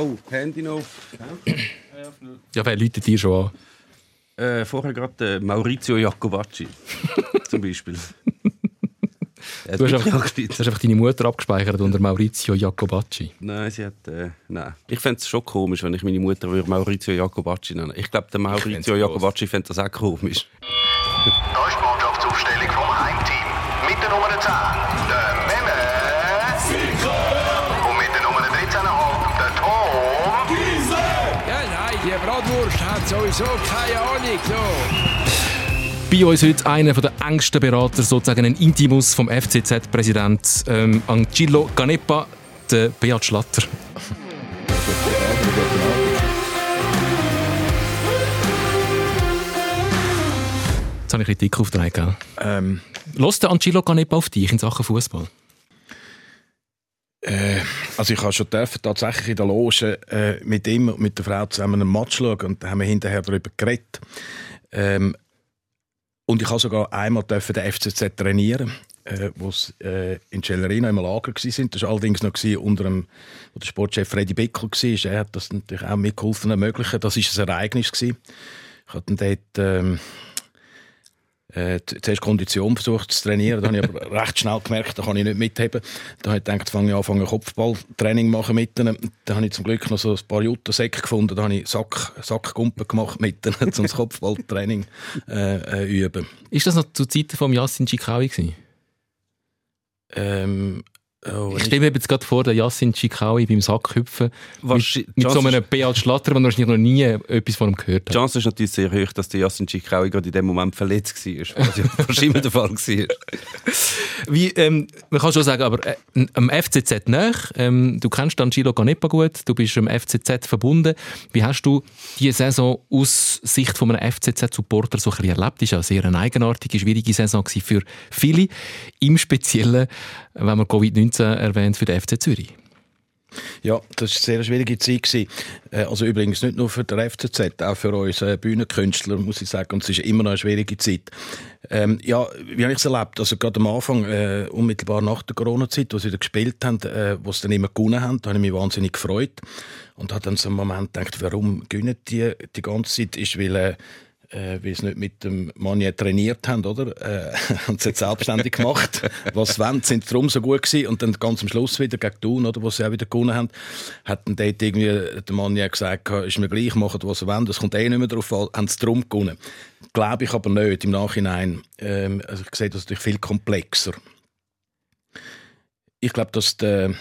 Oh, Handy noch. Ja, wer läutet dir schon an? Äh, vorher gerade äh, Maurizio Jacobacci. zum Beispiel. Er hat Du hast einfach, hast einfach deine Mutter abgespeichert unter Maurizio Jacobacci. Nein, sie hat. Äh, nein. Ich fände es schon komisch, wenn ich meine Mutter würde Maurizio Jacobacci nennen Ich glaube, der Maurizio gross. Jacobacci fände das auch komisch. Da ist die hat sowieso keine Ahnung. So. Bei uns heute einer der engsten Berater, sozusagen ein Intimus vom FCZ-Präsident ähm, Angelo Ganepa, der Beat Schlatter. Jetzt habe ich ein bisschen dick aufgetragen. gell? Ähm, Lässt der Angelo Ganepa auf dich in Sachen Fußball? Äh, also ich habe schon dürfen, tatsächlich in der Loge äh, mit ihm und mit der Frau zusammen einen Match schauen und da haben wir hinterher darüber geredet. Ähm, und ich habe sogar einmal dürfen den FCZ trainieren, äh, wo sie äh, in Cellerino im Lager sind. Das war allerdings noch unter dem, wo der Sportchef Freddy Bickel war. Er hat das natürlich auch mitgeholfen ermöglichen. Das war ein Ereignis gsi. Ich hatte dort ähm, äh, zuerst Kondition versucht zu trainieren, dann habe ich aber recht schnell gemerkt, da kann ich nicht mitheben. Dann habe ich gedacht, fange ich an, fange Kopfballtraining machen mit ihnen. Dann habe ich zum Glück noch so ein paar Juttersäcke gefunden, da habe ich Sack, Sackgumpen gemacht mit ihnen, um das Kopfballtraining äh, äh, üben. Ist das noch zu Zeiten von Yassin Chikawi gewesen? Ähm, oh, Ich stelle mir jetzt gerade vor, der Yassin Chikawi beim Sackhüpfen Was- mit, mit so einem Beat Schlatter, der wahrscheinlich noch nie etwas von ihm gehört Die hat. Chance ist natürlich sehr hoch, dass der Yassin Chikraui gerade in dem Moment verletzt war, was ja immer der Fall war. Wie, ähm, man kann schon sagen, aber äh, am FCZ nach, ähm, du kennst Angelo Ganepa gut, du bist am FCZ verbunden. Wie hast du diese Saison aus Sicht von einem FCZ-Supporter so ein bisschen erlebt? Das war ja sehr eine eigenartige, schwierige Saison für viele, im Speziellen, wenn man Covid-19 erwähnt, für den FC Zürich. Ja, das war eine sehr schwierige Zeit. Äh, Also übrigens nicht nur für den FCZ, auch für uns äh, Bühnenkünstler, muss ich sagen. Und es ist immer noch eine schwierige Zeit. Ähm, ja, wie habe ich es erlebt? Also gerade am Anfang, äh, unmittelbar nach der Corona-Zeit, wo sie wieder gespielt haben, äh, wo sie dann immer gewonnen haben, da habe ich mich wahnsinnig gefreut. Und habe dann so einen Moment gedacht, warum gewinnen die die ganze Zeit? Ist, weil... Äh, äh, weil sie nicht mit dem Manier trainiert haben, oder? Äh, und sie selbstständig gemacht. Was wollen, sind darum so gut gewesen. Und dann ganz am Schluss wieder gegen Thun, oder, wo sie auch wieder gewonnen haben, hat dann dort irgendwie der Manier gesagt, ist mir gleich, machen, was sie wollen, das kommt eh nicht mehr drauf an, haben sie darum gewonnen. Glaube ich aber nicht im Nachhinein. Ähm, also ich sehe das natürlich viel komplexer. Ich glaube, dass der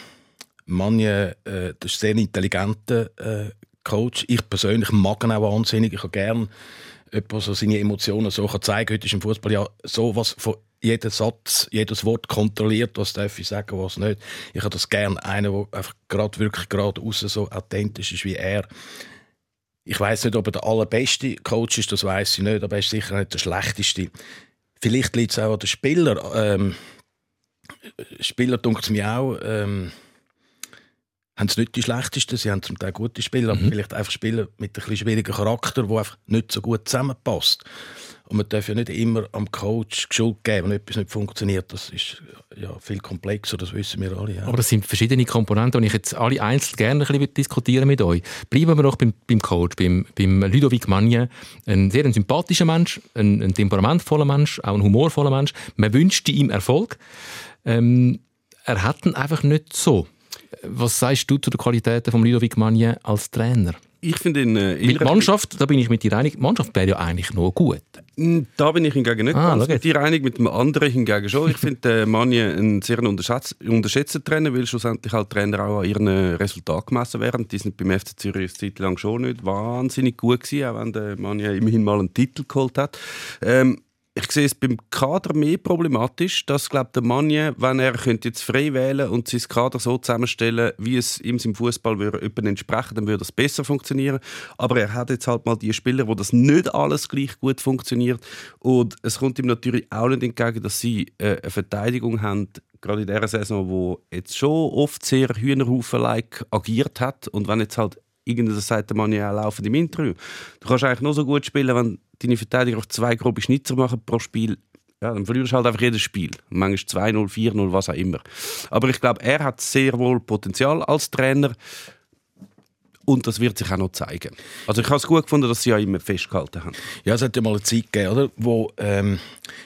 Manier, äh, das ist ein sehr intelligenter äh, Coach. Ich persönlich mag ihn auch wahnsinnig. Ich habe gern jemand, so seine Emotionen so kann zeigen kann. Heute ist im Fußball ja sowas von jeden Satz, jedes Wort kontrolliert, was darf ich sagen, was nicht. Ich habe das gern einen, der einfach gerade wirklich gerade raus so authentisch ist wie er. Ich weiß nicht, ob er der allerbeste Coach ist, das weiß ich nicht, aber er ist sicher nicht der schlechteste. Vielleicht liegt es auch an den Spielern. Ähm, Spieler, es mir auch, ähm, haben es nicht die schlechtesten, sie haben zum Teil gute Spieler, aber vielleicht einfach Spieler mit ein bisschen schwierigen Charakter, der einfach nicht so gut zusammenpasst. Und man darf ja nicht immer am Coach die Schuld geben, wenn etwas nicht funktioniert. Das ist ja viel komplexer, das wissen wir alle. Ja. Aber das sind verschiedene Komponenten, die ich jetzt alle einzeln gerne ein bisschen diskutieren mit euch. Bleiben wir noch beim, beim Coach, beim, beim Ludovic Magne. Ein sehr ein sympathischer Mensch, ein, ein temperamentvoller Mensch, auch ein humorvoller Mensch. Man wünschte ihm Erfolg. Ähm, er hat ihn einfach nicht so. Was sagst du zu den Qualitäten von Ludovic Magne als Trainer? Ich finde ihn... Äh, eher- Mannschaft, da bin ich mit dir einig, die Mannschaft wäre ja eigentlich noch gut. Da bin ich hingegen nicht Ah, ganz mit dir einig, mit dem anderen hingegen schon. Ich finde äh, Manje einen sehr unterschätz unterschätzten Trainer, weil schlussendlich halt Trainer auch an ihren äh, Resultaten gemessen werden. Die sind beim FC Zürich eine Zeit lang schon nicht wahnsinnig gut gewesen, auch wenn der Manje immerhin mal einen Titel geholt hat. Ähm, ich sehe es beim Kader mehr problematisch, dass glaubt der Manje, wenn er könnte jetzt frei wählen und sein Kader so zusammenstellen, wie es ihm im Fußball würde entsprechen, dann würde es besser funktionieren. Aber er hat jetzt halt mal die Spieler, wo das nicht alles gleich gut funktioniert und es kommt ihm natürlich auch nicht entgegen, dass sie äh, eine Verteidigung haben, gerade in dieser Saison, wo jetzt schon oft sehr Hühnerhaufen-like agiert hat und wenn jetzt halt irgendeiner sagt der Mann ja auch laufend im Interview. Du kannst eigentlich nur so gut spielen, wenn deine Verteidiger auf zwei grobe Schnitzer machen pro Spiel. Ja, dann verlierst du halt einfach jedes Spiel. Manchmal 2-0, 4-0, was auch immer. Aber ich glaube, er hat sehr wohl Potenzial als Trainer. und das wird sich auch noch zeigen. Also ich habe es gut gefunden, dass sie ja immer festgehalten haben. Ja, es hat ja mal eine Zeit gegeben, oder? wo ähm,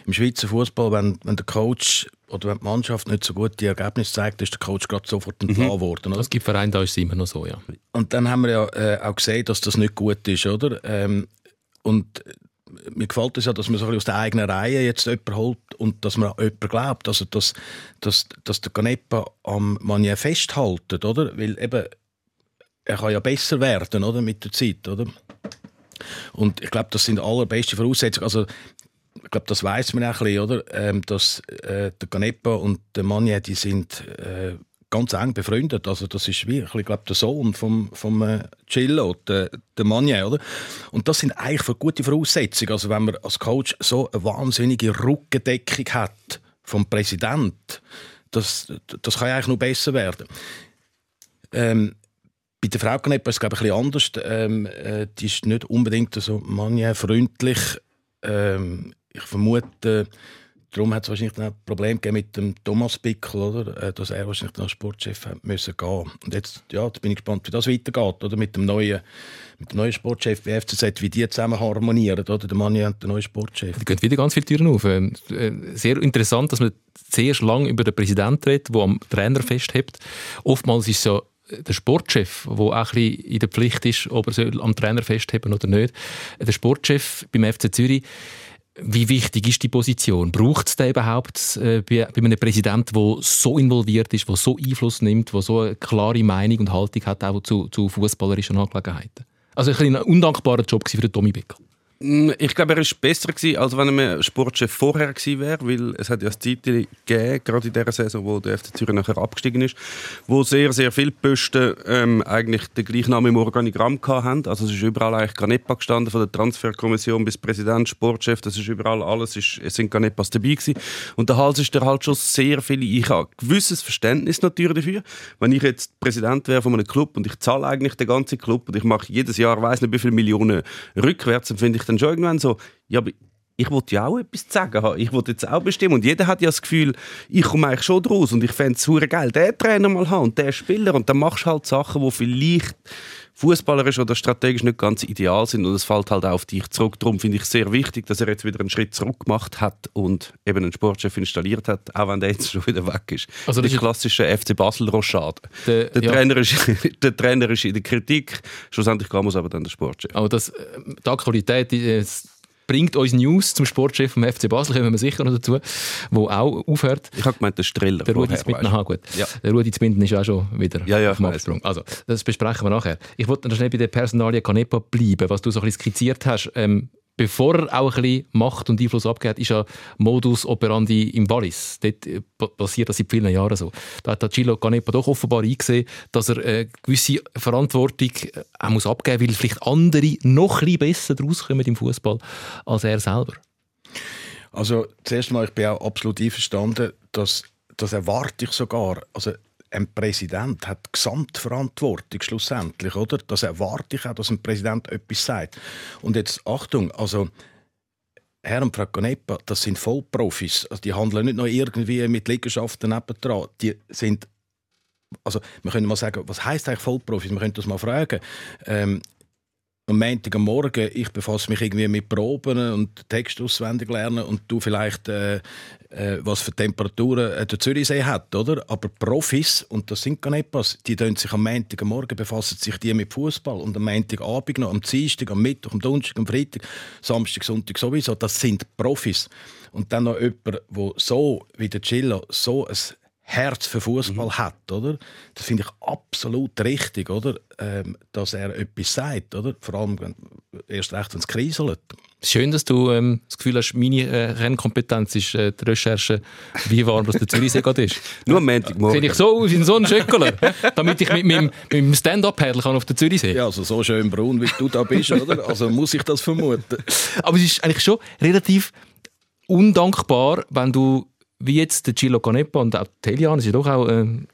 im Schweizer Fußball, wenn, wenn der Coach oder wenn die Mannschaft nicht so gute Ergebnisse zeigt, ist der Coach gerade sofort entlassen worden. Oder? Es gibt Vereine, da ist es immer noch so, ja. Und dann haben wir ja äh, auch gesehen, dass das nicht gut ist, oder? Ähm, und mir gefällt es ja, dass man so ein bisschen aus der eigenen Reihe jetzt jemanden holt und dass man an jemanden glaubt. Also, dass, dass, dass der Canepa am Manier festhaltet, oder? Weil eben, er kann ja besser werden, oder? Mit der Zeit, oder? Und ich glaube, das sind die allerbesten Voraussetzungen. Also, ich glaube, das weiß man auch ein bisschen, oder? Ähm, dass äh, der Canepa und der Manier, die sind äh, ganz eng befreundet. Also das ist wie, ich glaube, der Sohn vom, vom äh, Cillo, der, der Manier, oder? Und das sind eigentlich gute Voraussetzungen. Also wenn man als Coach so eine wahnsinnige Rückendeckung hat vom Präsident, das, das kann eigentlich noch besser werden. Ähm, bei der Frau Knepp ist es glaube ich, ein bisschen anders. Ähm, äh, die ist nicht unbedingt so manierfreundlich. Ähm, ich vermute, darum hat es wahrscheinlich ein Problem mit dem Thomas Pickel, oder? Äh, dass er wahrscheinlich als Sportchef hat müssen gehen. Und jetzt, ja, jetzt bin ich gespannt, wie das weitergeht, oder? Mit dem neuen, mit dem neuen Sportchef bei FCZ, wie die zusammen harmonieren, oder? Der Mann und der neue Sportchef. Die gehen wieder ganz viele Türen auf. Ähm, äh, Sehr interessant, dass man sehr lange über den Präsidenten redet, der am Trainer festhebt. Oftmals ist es ja der Sportchef, der auch ein in der Pflicht ist, ob er am Trainer festheben oder nicht. Der Sportchef beim FC Zürich, wie wichtig ist die Position? Braucht es da überhaupt äh, bei, bei einem Präsidenten, der so involviert ist, der so Einfluss nimmt, der so eine klare Meinung und Haltung hat, auch zu, zu fußballerischen Angelegenheiten? Also ein, ein undankbarer Job für den Tommy Becker. Mm, Ich glaube, er war besser gewesen, als wenn er Sportchef vorher gewesen wäre, weil es hat ja Zeit gegeben, gerade in der Saison, wo der FC Zürich nachher abgestiegen ist, wo sehr, sehr viele Posten ähm, eigentlich den gleichen Namen im Organigramm hatten. Also es ist überall eigentlich Ganepa gestanden, von der Transferkommission bis Präsident, Sportchef, das ist überall alles, ist, es sind Ganepas dabei gewesen. Und der Hals ist der halt schon sehr viele, ich habe ein gewisses Verständnis natürlich dafür. Wenn ich jetzt Präsident wäre von einem Club und ich zahle eigentlich den ganzen Club und ich mache jedes Jahr, weiß nicht wie viele Millionen rückwärts, dann finde ich dann schon irgendwann so, ja, ich wollte ja auch etwas sagen haben. Ich wollte jetzt auch bestimmen. Und jeder hat ja das Gefühl, ich komme eigentlich schon draus und ich fände es geil, den Trainer mal haben und den Spieler. Und dann machst du halt Sachen, die vielleicht fußballerisch oder strategisch nicht ganz ideal sind und es fällt halt auch auf dich zurück. Darum finde ich es sehr wichtig, dass er jetzt wieder einen Schritt zurück gemacht hat und eben einen Sportchef installiert hat, auch wenn der jetzt schon wieder weg ist. Also das die ist- klassische FC Basel Rochade. Der- Der, ja. Trainer ist, der Trainer ist in der Kritik, schlussendlich man es aber dann der Sportchef. Aber das, äh, die Aktualität es bringt uns News zum Sportchef vom FC Basel, kommen wir sicher noch dazu, wo auch aufhört. Ich habe gemeint, der Streller. Der Rudi Zbinden, aha, gut. Ja. Der Rudi Zbinden ist auch schon wieder Ja, ja, auf dem. Absprung. Also, das besprechen wir nachher. Ich wollte noch schnell bei der Personalie Canepa bleiben, was du so ein bisschen skizziert hast. Ähm, bevor er auch ein bisschen Macht und Einfluss abgeht, ist ja Modus operandi im Wallis. Dort äh, pa- passiert das seit vielen Jahren so. Da hat Gilo Canepa doch offenbar eingesehen, dass er äh, gewisse Verantwortung äh, auch muss abgeben muss, weil vielleicht andere noch ein bisschen besser daraus kommen im Fußball als er selber. Also, zuerst mal, ich bin auch absolut einverstanden, dass das erwarte ich sogar. Also, ein Präsident hat Gesamtverantwortung schlussendlich, oder? Das erwarte ich auch, dass ein Präsident etwas sagt. Und jetzt, Achtung, also, Herr und Frau Canepa, das sind Vollprofis. Also, die handeln nicht noch irgendwie mit Liegenschaften nebendran. Die sind also wir können mal sagen, was heißt eigentlich Vollprofis? Wir können das mal fragen. Ähm, am Montag am Morgen, ich befasse mich irgendwie mit Proben und Text auswendig lernen und du vielleicht, äh, äh, was für Temperaturen äh, der Zürichsee hat, oder? Aber Profis, und das sind gar nicht was, die tun sich am Montag am Morgen befassen sich die mit Fußball und am Montagabend noch, am Dienstag, am Mittwoch, am Donnerstag, am Freitag, Samstag, Sonntag sowieso. Das sind Profis. Und dann noch jemand, der so wie der Chilla so ein Herz für Fußball hat, oder? Das finde ich absolut richtig, oder? Ähm, dass er etwas sagt, oder? Vor allem wenn, erst recht, wenn es kriselt. Schön, dass du ähm, das Gefühl hast, meine äh, Rennkompetenz ist äh, die Recherche, wie warm das der Zürichsee gerade ist. Nur am Montagmorgen. Finde ich so, ich bin so ein Schöckler, damit ich mit meinem, meinem Stand-Up-Paddle kann auf den Zürichsee. Ja, also so schön braun, wie du da bist, oder? Also muss ich das vermuten. Aber es ist eigentlich schon relativ undankbar, wenn du, wie jetzt der Gilo Canepa und auch die Helian, ist ja doch auch äh, ein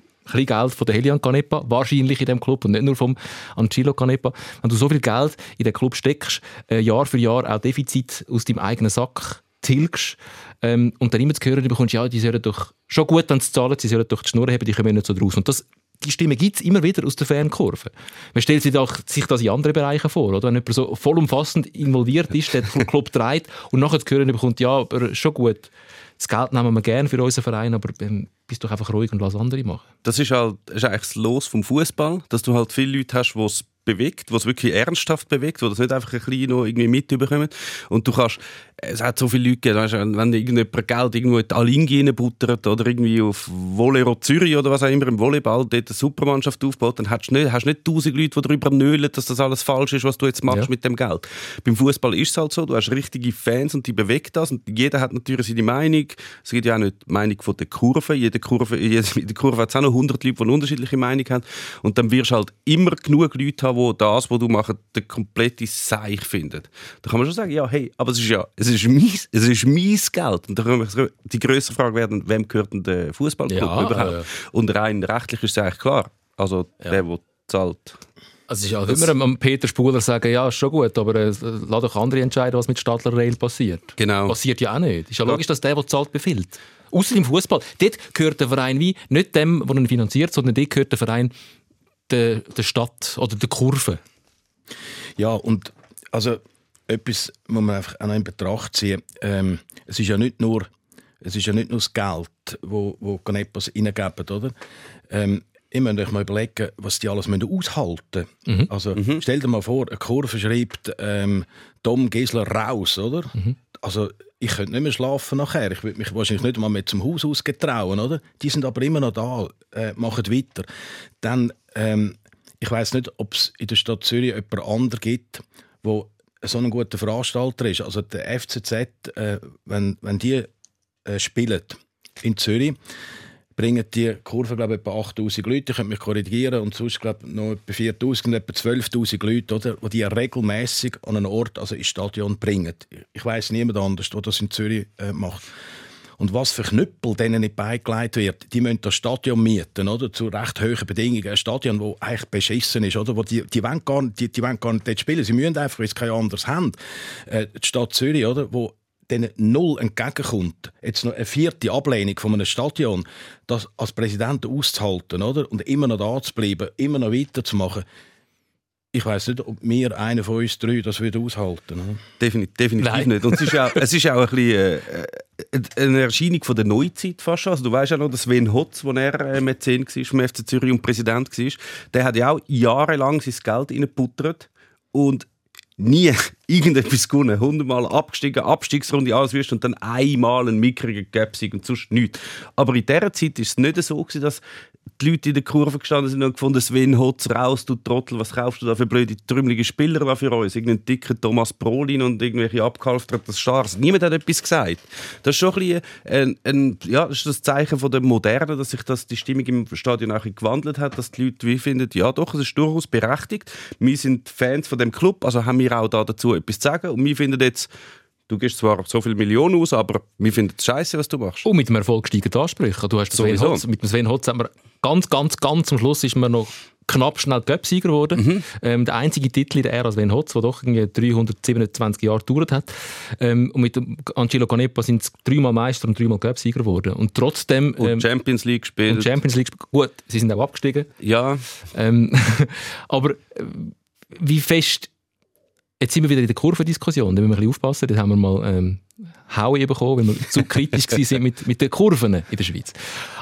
Geld von der Helian Canepa, wahrscheinlich in dem Club und nicht nur vom Angelo Canepa, wenn du so viel Geld in den Club steckst, äh, Jahr für Jahr auch Defizit aus deinem eigenen Sack tilgst ähm, und dann immer zu hören bekommst, ja, die sollen doch schon gut, wenn sie zahlen, sie sollen doch die Schnur haben, die kommen nicht so draus. Und das die Stimme gibt es immer wieder aus der Fankurve. Man stellt sich, auch, sich das in anderen Bereichen vor, oder? Wenn jemand so vollumfassend involviert ist, der den Club trägt und nachher zu hören bekommt, ja, aber schon gut, das Geld nehmen wir gerne für unseren Verein, aber ähm, bist doch einfach ruhig und lass andere machen. Das ist halt ist eigentlich das Los vom Fußball, dass du halt viele Leute hast, die bewegt, was wirklich ernsthaft bewegt, wo das nicht einfach ein bisschen noch irgendwie mitbekommen. Und du kannst, es hat so viele Leute gegeben, wenn irgendjemand Geld irgendwo in die Alingi buttert oder irgendwie auf Volero Zürich oder was auch immer im Volleyball dort eine Supermannschaft aufbaut, dann hast du nicht, hast nicht tausend Leute, die darüber nölen, dass das alles falsch ist, was du jetzt machst ja. mit dem Geld. Beim Fußball ist es halt so, du hast richtige Fans und die bewegt das und jeder hat natürlich seine Meinung. Es gibt ja auch nicht die Meinung von der Kurve. Jede Kurve, jede, in der Kurve hat es auch noch 100 Leute, die eine unterschiedliche Meinung haben. Und dann wirst du halt immer genug Leute haben, die das, was du machst, der komplette Seich finden. Da kann man schon sagen, ja, hey, aber es ist ja, es ist mein, es ist mein Geld. Und da kann man die größere Frage werden, wem gehört denn der Fußballclub ja, überhaupt? Ja. Und rein rechtlich ist es eigentlich klar. Also ja. der, der zahlt. Also es ist ja das immer am Peter Spuler sagen, ja, ist schon gut, aber äh, lass doch andere entscheiden, was mit Stadler Rail passiert. Genau. Passiert ja auch nicht. Ist ja logisch, dass der, der zahlt, befiehlt. Außer im Fußball. Dort gehört der Verein wie nicht dem, der ihn finanziert, sondern dort gehört der Verein der, der Stadt oder der Kurve. Ja, und also etwas muss man einfach auch noch in Betracht ziehen. Ähm, es ist ja nicht nur es ist ja nicht nur das Geld, wo, wo Canepos reingeben, oder? Ähm, ich muss euch mal überlegen, was die alles aushalten müssen. Mhm. Also, mhm. stell dir mal vor, eine Kurve schreibt ähm, Tom Gisler raus, oder? Mhm. Also, ich könnte nicht mehr schlafen nachher. Ich würde mich wahrscheinlich nicht mal mehr zum Haus ausgetrauen, oder? Die sind aber immer noch da, äh, machen weiter. Dann ähm, ich weiß nicht, ob es in der Stadt Zürich jemand anderen gibt, wo so ein guter Veranstalter ist. Also der FCZ, äh, wenn, wenn die äh, spielen in Zürich, bringen die Kurve glaube ich, etwa 8000 Leute. Ich könnte mich korrigieren. Und sonst glaube ich, noch etwa 4000, etwa 12.000 Leute, oder, die die regelmäßig an einen Ort, also ins Stadion bringen. Ich weiß niemand anders, der das in Zürich äh, macht. Und was für Knüppel denen nicht beigelegt wird, die müssen das Stadion mieten, oder? Zu recht hohen Bedingungen. Ein Stadion, das eigentlich beschissen ist, oder? Wo die, die, wollen gar, die, die wollen gar nicht dort spielen. Sie müssen einfach, weil sie kein anderes haben. Äh, die Stadt Zürich, oder? Wo denen null entgegenkommt, jetzt noch eine vierte Ablehnung von einem Stadion, das als Präsident auszuhalten, oder? Und immer noch da zu bleiben, immer noch weiterzumachen, ich weiß nicht, ob mir einer von uns drei das würde aushalten. Ne? Definitiv, definitiv nicht. Und es ist auch, es ist auch ein bisschen äh, eine Erscheinung von der Neuzeit fast schon. Also du weißt ja noch, dass Sven Hotz, wo er äh, Mäzen war vom FC Zürich und Präsident war, der hat ja auch jahrelang sein Geld reingeputtert und nie irgendetwas gewonnen. Hundertmal abgestiegen, Abstiegsrunde, alles wirst und dann einmal einen mickrigen Gapsieg und sonst nichts. Aber in dieser Zeit war es nicht so, dass die Leute in der Kurve gestanden sind und gefunden, Sven Hotz raus, du Trottel, was kaufst du da für blöde, trümmelige Spieler da für uns? Irgendeinen dicken Thomas Brolin und irgendwelche abgehalfterten Stars. Niemand hat etwas gesagt. Das ist schon ein, bisschen ein, ein, ja, das, ist das Zeichen von der Moderne, dass sich das, die Stimmung im Stadion auch gewandelt hat, dass die Leute wie finden, ja doch, es ist durchaus berechtigt. Wir sind Fans von dem Club, also haben wir auch da dazu etwas zu sagen und wir finden jetzt, Du gibst zwar so viele Millionen aus, aber wir finden es scheiße, was du machst. Und mit dem Erfolg steigen die Ansprüche. Du hast Sven Hotz, mit dem Sven Hotz haben wir ganz, ganz, ganz am Schluss ist man noch knapp schnell Göpsieger geworden. Mhm. Ähm, der einzige Titel in der Ära Sven Hotz, der doch 327 Jahre gedauert hat. Ähm, und mit Angelo Canepa sind es dreimal Meister und dreimal Göpsieger geworden. Und trotzdem... Und ähm, Champions League gespielt. Und Champions League Gut, sie sind auch abgestiegen. Ja. Ähm, aber äh, wie fest Jetzt sind wir wieder in der Kurvendiskussion, da müssen wir ein bisschen aufpassen, da haben wir mal ähm, Haue bekommen, weil wir zu kritisch sind mit, mit den Kurven in der Schweiz.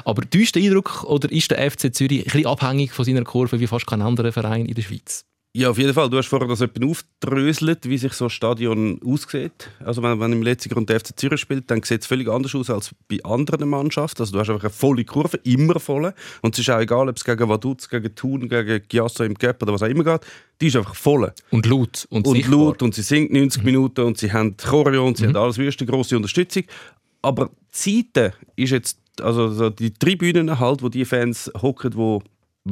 Aber täuscht der Eindruck, oder ist der FC Zürich ein bisschen abhängig von seiner Kurve wie fast kein anderer Verein in der Schweiz? Ja, auf jeden Fall. Du hast vorher das etwas aufdröselt, wie sich so ein Stadion aussieht. Also wenn, wenn im letzten Grund der FC Zürich spielt, dann sieht es völlig anders aus als bei anderen Mannschaften. Also du hast einfach eine volle Kurve, immer voll. Und es ist auch egal, ob es gegen Vaduz, gegen Thun, gegen Giasso im Göpp oder was auch immer geht. Die ist einfach voll. Und laut und, und laut und sie singt 90 mhm. Minuten und sie haben Choreo und sie mhm. haben alles wüste große Unterstützung. Aber die Seite ist jetzt, also die Tribünen halt, wo die Fans hocken, die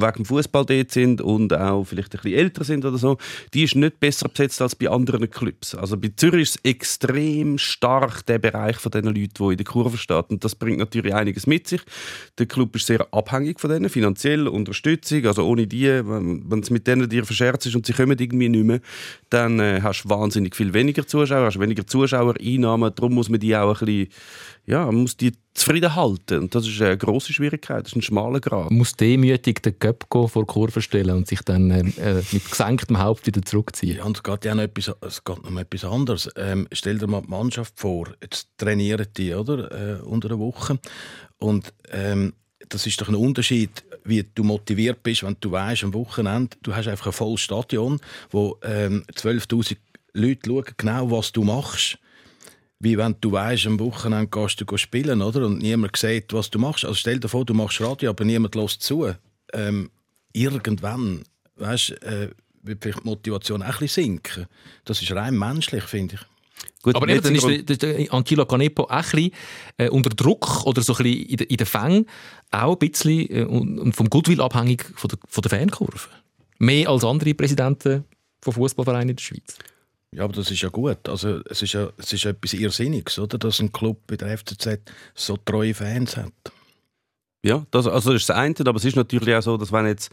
wegen Fußball dort sind und auch vielleicht ein bisschen älter sind oder so, die ist nicht besser besetzt als bei anderen Clubs. Also bei Zürich ist es extrem stark der Bereich von den Leuten, die in der Kurve stehen. Und das bringt natürlich einiges mit sich. Der Club ist sehr abhängig von denen, finanziell, Unterstützung. Also ohne die, wenn es mit denen dir verscherzt ist und sie kommen irgendwie nicht mehr, dann äh, hast du wahnsinnig viel weniger Zuschauer, hast weniger Zuschauereinnahmen. Darum muss man die auch ein bisschen ja, man muss die zufrieden halten. Und das ist eine grosse Schwierigkeit, das ist ein schmaler Grad. Man muss demütig den Köpko vor die Kurve stellen und sich dann äh, äh, mit gesenktem Haupt wieder zurückziehen. Ja, und es geht ja noch etwas, es geht noch etwas anderes. Ähm, stell dir mal die Mannschaft vor, jetzt trainieren die, oder? Äh, unter der Woche. Und ähm, das ist doch ein Unterschied, wie du motiviert bist, wenn du weißt, am Wochenende, du hast einfach ein volles Stadion, wo ähm, 12'000 Leute schauen genau, was du machst. Wie wenn du weißt, am Wochenende gehst du spielen, oder? Und niemand sieht, was du machst. Also stell dir vor, du machst Radio, aber niemand lässt zu. Ähm, irgendwann, weißt, äh, wird vielleicht die Motivation auch ein bisschen sinken. Das ist rein menschlich, finde ich. Gut, Aber eben, dann ist der, der Antilo Canepo auch ein bisschen äh, unter Druck oder so ein bisschen in, in den Fängen auch ein bisschen äh, und vom Goodwill abhängig von der, von der Fankurve. Mehr als andere Präsidenten von Fußballvereinen in der Schweiz. Ja, aber das ist ja gut. Also, es ist ja es ist ja etwas Irrsinniges, oder? dass ein Club wie der FCZ so treue Fans hat. Ja, das, also das ist das eine, aber es ist natürlich auch so, dass wenn jetzt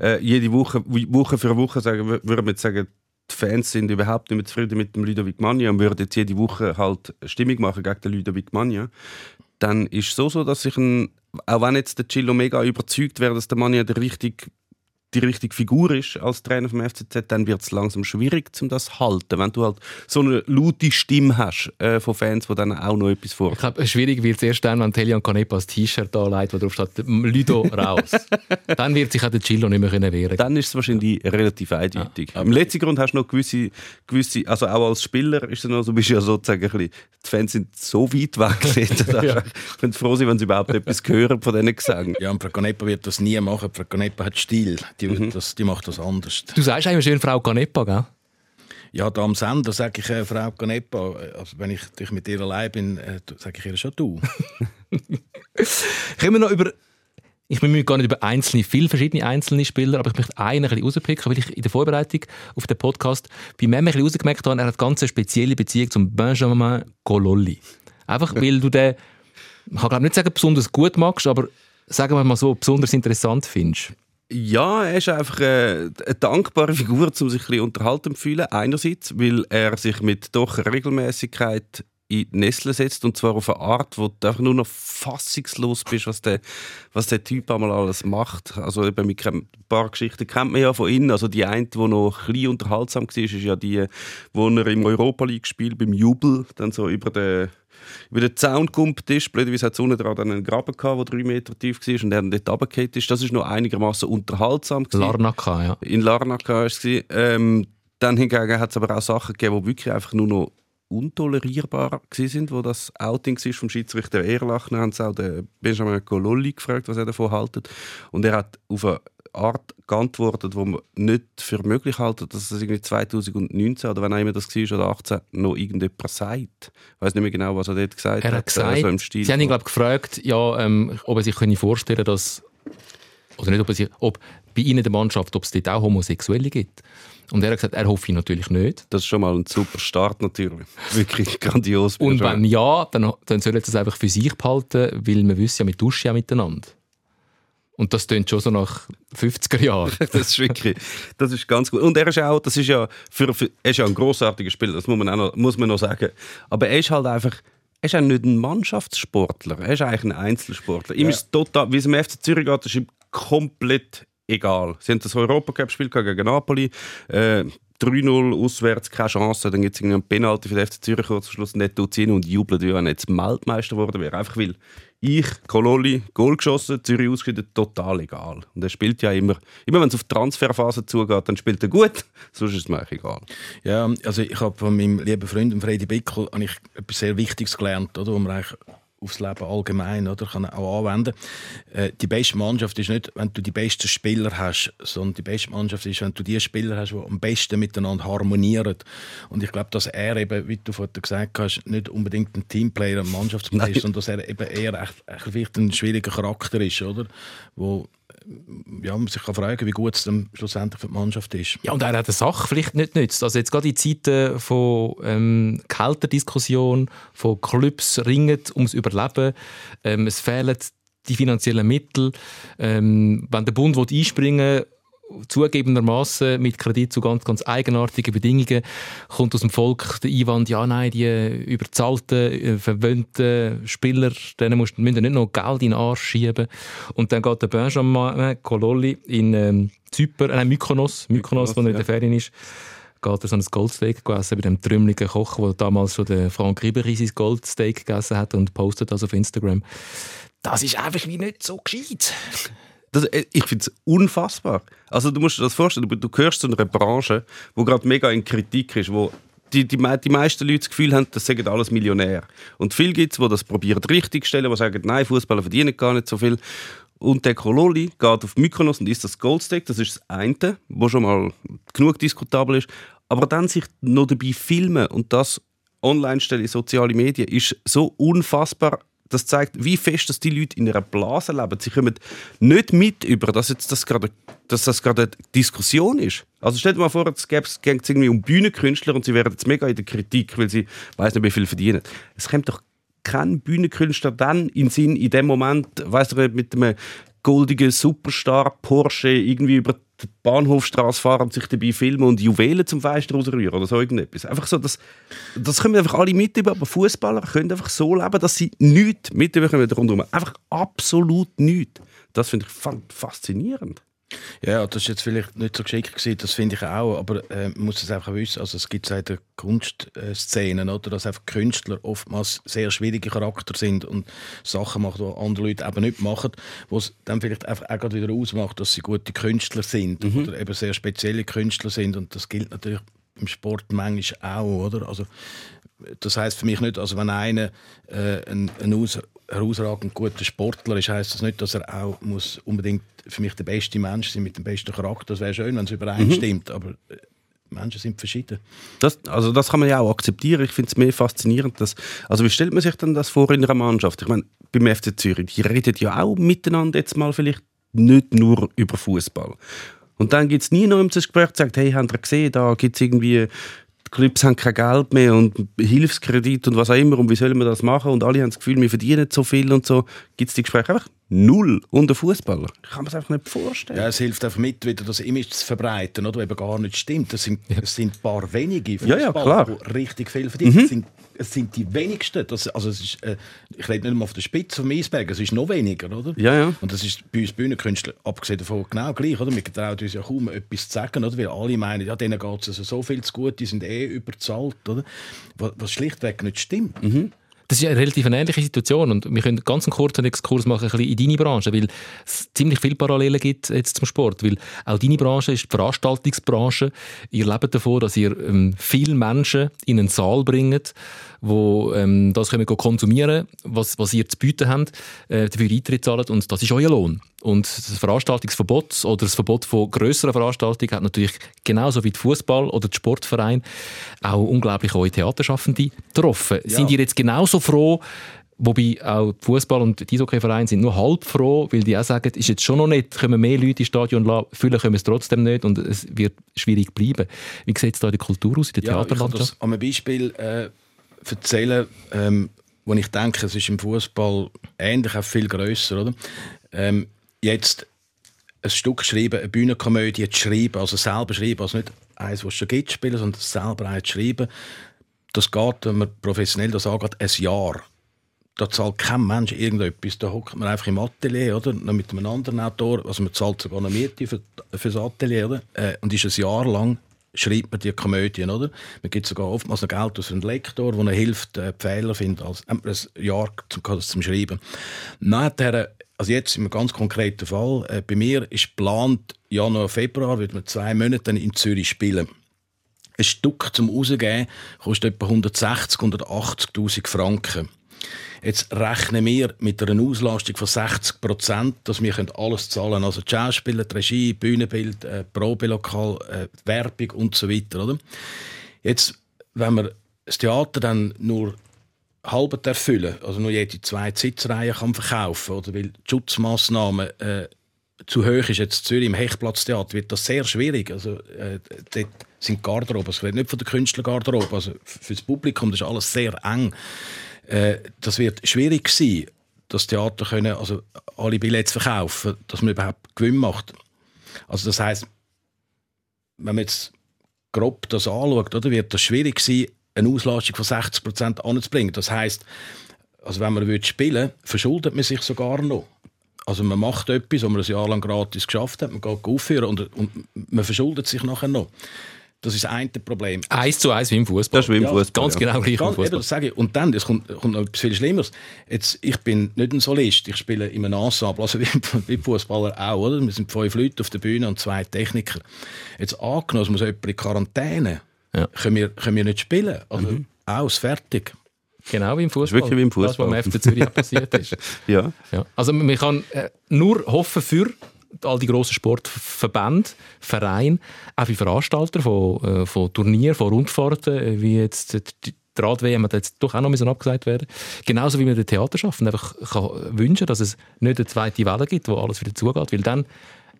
äh, jede Woche, Woche für Woche sagen, wür- würden wir jetzt sagen, die Fans sind überhaupt nicht mehr zufrieden mit dem Ludovic Magna und würden jetzt jede Woche halt Stimmung machen gegen den Ludovic Magna, dann ist es so, dass ich ein, auch wenn jetzt der Chilo mega überzeugt wäre, dass der Magna der richtig die richtige Figur ist als Trainer vom FCZ, dann wird es langsam schwierig, um das zu halten. Wenn du halt so eine laute Stimme hast äh, von Fans, die dann auch noch etwas vor Ich glaube, schwierig wird es erst dann, wenn Telian Canepa ein T-Shirt anlegt, wo drauf steht «Ludo raus». dann wird sich auch der Chilo nicht mehr können wehren dann ist es wahrscheinlich relativ eindeutig. Im letzten Grund hast du noch gewisse, gewisse, also auch als Spieler ist es noch so, bist du ja sozusagen ein bisschen, die Fans sind so weit weg. ja. Ich bin froh sein, wenn sie überhaupt etwas hören von diesen Gesängen. Ja, und Frau Canepa wird das nie machen. Frau Canepa hat Stil. Die, wird das, die macht das anders. Du sagst immer schön «Frau Canepa», gell? Ja, da am Sender sage ich äh, Frau Canepa, äh, also wenn ich, ich mit ihr allein bin, äh, sage ich ihr schon du. Können wir noch über. Ich müssen gar nicht über einzelne, viele verschiedene einzelne Spieler, aber ich möchte einen ein bisschen rauspicken, weil ich in der Vorbereitung auf den Podcast bei Mem ein bisschen rausgemerkt habe, er hat ganz eine spezielle Beziehung zum Benjamin Cololli. Einfach, weil du den, ich kann glaube nicht sagen, besonders gut magst, aber sagen wir mal so, besonders interessant findest. Ja, er ist einfach äh, eine dankbare Figur, um sich ein bisschen unterhalten zu fühlen. Einerseits, weil er sich mit doch Regelmäßigkeit in die Nestle setzt und zwar auf eine Art, wo du einfach nur noch fassungslos bist, was der, was der Typ einmal alles macht. Also eben mit ein paar Geschichten kennt man ja von ihm. Also die eine, die noch ein bisschen unterhaltsam war, ist ja die, wo er im Europa League spielt beim Jubel, dann so über den über den Zaun gekumpelt ist. Blöderweise hat es unten dran einen Graben gehabt, der drei Meter tief war und er dann dort runtergefallen ist. Das ist noch einigermaßen unterhaltsam. gewesen. Larnaca, ja. In Larnaca war es. Ähm, dann hingegen hat es aber auch Sachen gegeben, die wirklich einfach nur noch untolerierbar sind, wo das Outing war vom Schiedsrichter Erlach. Dann haben sie auch den Benjamin Cololli gefragt, was er davon haltet. Und er hat auf eine Art geantwortet, die man nicht für möglich haltet, dass es irgendwie 2019 oder wenn immer das war, oder 18 noch irgendjemand sagt. Ich weiß nicht mehr genau, was er dort gesagt Er hat gesagt, Also im Stil sie haben ihn glaube gefragt, ja, ähm, ob er sich können vorstellen dass oder nicht, ob, er sich, ob bei ihnen in der Mannschaft, ob es dort auch Homosexuelle gibt. Und er hat gesagt, er hoffe natürlich nicht. Das ist schon mal ein super Start natürlich. Wirklich grandios. Und wenn ja, dann, dann sollen sie es einfach für sich behalten, weil wir wissen ja, wir duschen ja miteinander. Und das tönt schon so nach 50er Jahren. das ist wirklich, das ist ganz gut. Und er ist auch, das ist ja, für, für, er ist ja ein großartiger Spieler, das muss man, auch noch, muss man noch sagen. Aber er ist halt einfach, er ist auch nicht ein Mannschaftssportler, er ist eigentlich ein Einzelsportler. Ihm ist total, wie es im FC Zürich geht, ist ihm komplett egal. Sie haben das Europacup-Spiel gegen Napoli, äh, 3-0 auswärts, keine Chance. Dann gibt es einen Penalty für den FC Zürich kurz vor Schluss. Nicht tut und jubelt, wie er jetzt Weltmeister geworden wäre. Einfach weil ich, Kololi, Goal geschossen, Zürich ausgeschieden, total egal. Und er spielt ja immer, immer wenn es auf die Transferphase zugeht, dann spielt er gut, sonst ist es mir egal. Ja, also ich habe von meinem lieben Freund Freddy Bickel etwas sehr Wichtiges gelernt, oder, wo man eigentlich aufs Leben allgemein oder, kann auch anwenden äh, Die beste Mannschaft ist nicht, wenn du die besten Spieler hast, sondern die beste Mannschaft ist, wenn du die Spieler hast, die am besten miteinander harmonieren. Und ich glaube, dass er eben, wie du vorhin gesagt hast, nicht unbedingt ein Teamplayer, ein Mannschaftsplayer ist, sondern dass er eben eher echt, echt vielleicht ein schwieriger Charakter ist, oder? Wo ja, man sich kann fragen, wie gut es dann schlussendlich für die Mannschaft ist. Ja, und er hat eine Sache vielleicht nicht nützt. Also jetzt gerade in Zeiten von ähm, Kälterdiskussion, von Clubs ringen ums Überleben, ähm, es fehlen die finanziellen Mittel. Ähm, wenn der Bund will einspringen zugegebenermaßen mit Kredit zu ganz, ganz eigenartigen Bedingungen. Kommt aus dem Volk der Einwand, ja, nein, die überzahlten, äh, verwöhnten Spieler, denen musst, müssen nicht noch Geld in den Arsch schieben. Und dann geht der Benjamin Cololli in ähm, Zypern, äh, Mykonos, Mykonos, wo er in der Ferien ist, geht er so ein Goldsteak gegessen bei dem trümmeligen Koch, der damals schon den Frank Ribery sein Goldsteak gegessen hat und postet das auf Instagram. Das ist einfach wie nicht so gescheit. Das, äh, ich finde es unfassbar. Also du musst dir das vorstellen, du, du gehörst zu einer Branche, wo gerade mega in Kritik ist, wo die, die, die meisten Leute das Gefühl haben, das sagen alles Millionär. Und viel gibt es, die das probieren richtig stellen, die sagen, nein, Fußballer verdienen gar nicht so viel. Und der Kololi geht auf Mykonos und isst das Goldsteak, das ist das eine, was schon mal genug diskutabel ist. Aber dann sich noch dabei filmen und das online stellen in soziale Medien ist so unfassbar das zeigt, wie fest dass die Leute in einer Blase leben. Sie kommen nicht mit über, dass, jetzt das, gerade, dass das gerade eine Diskussion ist. Also stell dir mal vor, es geht irgendwie um Bühnenkünstler und sie wären jetzt mega in der Kritik, weil sie weiß nicht, wie viel verdienen. Es kommt doch kein Bühnenkünstler dann in Sinn in dem Moment, weißt du, mit einem goldigen Superstar Porsche irgendwie über die Bahnhofstraße fahren und sich dabei filmen und Juwelen zum Fenster rausrühren oder so irgendetwas. Einfach so, das, das können einfach alle mit über, aber Fußballer können einfach so leben, dass sie nichts mitbekommen rundherum. Einfach absolut nichts. Das finde ich faszinierend. Ja, das ist jetzt vielleicht nicht so geschickt gewesen, das finde ich auch, aber äh, man muss es einfach wissen, also es gibt in der Kunstszenen, oder, dass einfach Künstler oftmals sehr schwierige Charakter sind und Sachen machen, die andere Leute eben nicht machen, was dann vielleicht einfach auch wieder ausmacht, dass sie gute Künstler sind mhm. oder eben sehr spezielle Künstler sind und das gilt natürlich im Sport manchmal auch, oder? Also das heißt für mich nicht, also wenn einer äh, ein, ein aus, herausragend guter Sportler ist, heißt das nicht, dass er auch muss unbedingt für mich der beste Mensch sein mit dem besten Charakter. Das wäre schön, wenn es übereinstimmt, mhm. aber äh, Menschen sind verschieden. Das, also das kann man ja auch akzeptieren. Ich finde es mehr faszinierend, dass, also wie stellt man sich denn das vor in einer Mannschaft? Ich meine, beim FC Zürich, die reden ja auch miteinander jetzt mal vielleicht nicht nur über Fußball. Und dann gibt es nie noch im Gespräch, sagt, hey, habt ihr gesehen, da gibt es irgendwie Clubs haben kein Geld mehr und Hilfskredit und was auch immer und wie sollen wir das machen und alle haben das Gefühl, wir verdienen so viel und so. Gibt es die Gespräche einfach null unter Fußballer? Ich kann man es einfach nicht vorstellen. Ja, es hilft einfach mit, wieder das Image zu verbreiten, oder? eben gar nicht stimmt. Es sind, ja. es sind ein paar wenige Fußballer, ja, die richtig viel verdienen. Mhm. Es, sind, es sind die wenigsten. Das, also es ist, äh, ich rede nicht mal auf der Spitze vom Eisberg, es ist noch weniger, oder? Ja, ja. Und das ist bei uns Bühnenkünstlern, abgesehen davon, genau gleich, oder? Wir trauen uns ja kaum etwas zu sagen, oder? Weil alle meinen, ja, denen geht es also so viel zu gut, die sind eh überzahlt, oder? Was, was schlichtweg nicht stimmt. Mhm. Das ist eine relativ ähnliche Situation und wir können ganz einen kurzen Exkurs machen ein in deine Branche, weil es ziemlich viele Parallelen gibt jetzt zum Sport, weil auch deine Branche ist die Veranstaltungsbranche. Ihr lebt davon, dass ihr ähm, viele Menschen in einen Saal bringt, wo ähm, das können konsumieren was, was ihr zu bieten habt, äh, dafür Eintritt zahlen und das ist euer Lohn. Und das Veranstaltungsverbot oder das Verbot von grösseren Veranstaltungen hat natürlich genauso wie der Fußball oder der Sportverein auch unglaublich eure Theaterschaffende getroffen. Ja. Sind ihr jetzt genauso froh, Wobei auch Fußball und die Eishockey-Vereine sind nur halb froh, weil die auch sagen, ist jetzt schon noch nicht, können mehr Leute ins Stadion lassen, füllen können wir es trotzdem nicht und es wird schwierig bleiben. Wie sieht es da in der Kultur aus, in der ja, Theaterlandschaft? Ich kann das an einem Beispiel äh, erzählen, ähm, wo ich denke, es ist im Fußball ähnlich, auch viel grösser, oder? Ähm, jetzt ein Stück geschrieben, eine Bühnenkomödie zu schreiben, also selber schreiben, also nicht eins, was es schon gibt, spielen, sondern selber eins schreiben. Das geht, wenn man professionell das angeht, ein Jahr. Da zahlt kein Mensch irgendetwas. Da hockt man einfach im Atelier, oder? Mit einem anderen Autor. Also man zahlt sogar eine Miete für, für das Atelier, oder? Äh, und ist ein Jahr lang schreibt man die Komödien, oder? Man gibt sogar oftmals noch Geld aus einem Lektor, der hilft, äh, Fehler findet, als ein Jahr zum, zum Schreiben. Nachher, also jetzt einem ganz konkreten Fall, äh, bei mir ist geplant, Januar, Februar wird man zwei Monate in Zürich spielen. Ein Stück zum Rausgeben kostet etwa 160 180'000 Franken. Jetzt rechnen wir mit einer Auslastung von 60 Prozent, dass wir alles zahlen können. Also die Regie, Bühnenbild, äh, Probelokal, äh, Werbung und so weiter. Oder? Jetzt, wenn wir das Theater dann nur halb erfüllen, also nur jede zwei Sitzreihen kann verkaufen, oder weil die Schutzmaßnahmen äh, zu hoch ist jetzt Zürich im Hechtplatztheater, wird das sehr schwierig. Also äh, dort sind Garderobe, ich rede nicht von der Künstlergarderobe, also für das Publikum das ist alles sehr eng. Äh, das wird schwierig sein, das Theater können, also alle Billets verkaufen, dass man überhaupt Gewinn macht. Also das heißt, wenn man jetzt grob das anschaut, oder, wird das schwierig sein, eine Auslastung von 60 Prozent anzubringen. Das heißt, also wenn man will spielen verschuldet man sich sogar noch. Also man macht etwas, was man ein Jahr lang gratis geschafft hat, man geht aufführen und, und man verschuldet sich nachher noch. Das ist das eine Problem. Eins zu eins wie im Fußball. Das ist wie im Ja, Fußball. Ganz ja. genau gleich im Ganz, eben, Fußball. das sage ich. Und dann, es kommt, kommt noch etwas viel Schlimmeres. Jetzt, ich bin nicht ein Solist, ich spiele in einem Ensemble, also wie, wie Fußballer auch, oder? Wir sind fünf Leute auf der Bühne und zwei Techniker. Jetzt angenommen, es muss jemand in Quarantäne, Ja. können, wir, können wir nicht spielen. Also, aus, fertig. Genau wie im Fußball. wirklich wie im Das, was Fußball. am FC Zürich passiert ist. Ja. Ja. Also man kann äh, nur hoffen für all die grossen Sportverbände, Vereine, auch für Veranstalter von, äh, von Turnieren, von Rundfahrten, äh, wie jetzt die die Rad-WM hat jetzt doch auch noch müssen abgesagt werden. Genauso wie man den Theaterschaffen einfach kann wünschen, dass es nicht eine zweite Welle gibt, wo alles wieder zugeht, weil dann,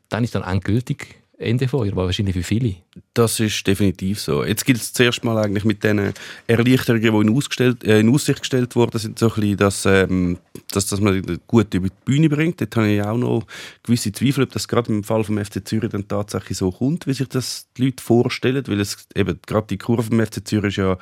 dann ist dann endgültig Ende Feuer, aber wahrscheinlich für viele. Das ist definitiv so. Jetzt gilt es zuerst mal eigentlich mit den Erleichterungen, die in, ausgestellt, äh, in Aussicht gestellt wurden, sind so ein bisschen, dass, ähm, dass, dass man gut über die Bühne bringt. Dort habe ich auch noch gewisse Zweifel, ob das gerade im Fall vom FC Zürich dann tatsächlich so kommt, wie sich das die Leute vorstellen, weil es eben gerade die Kurve vom FC Zürich ist ja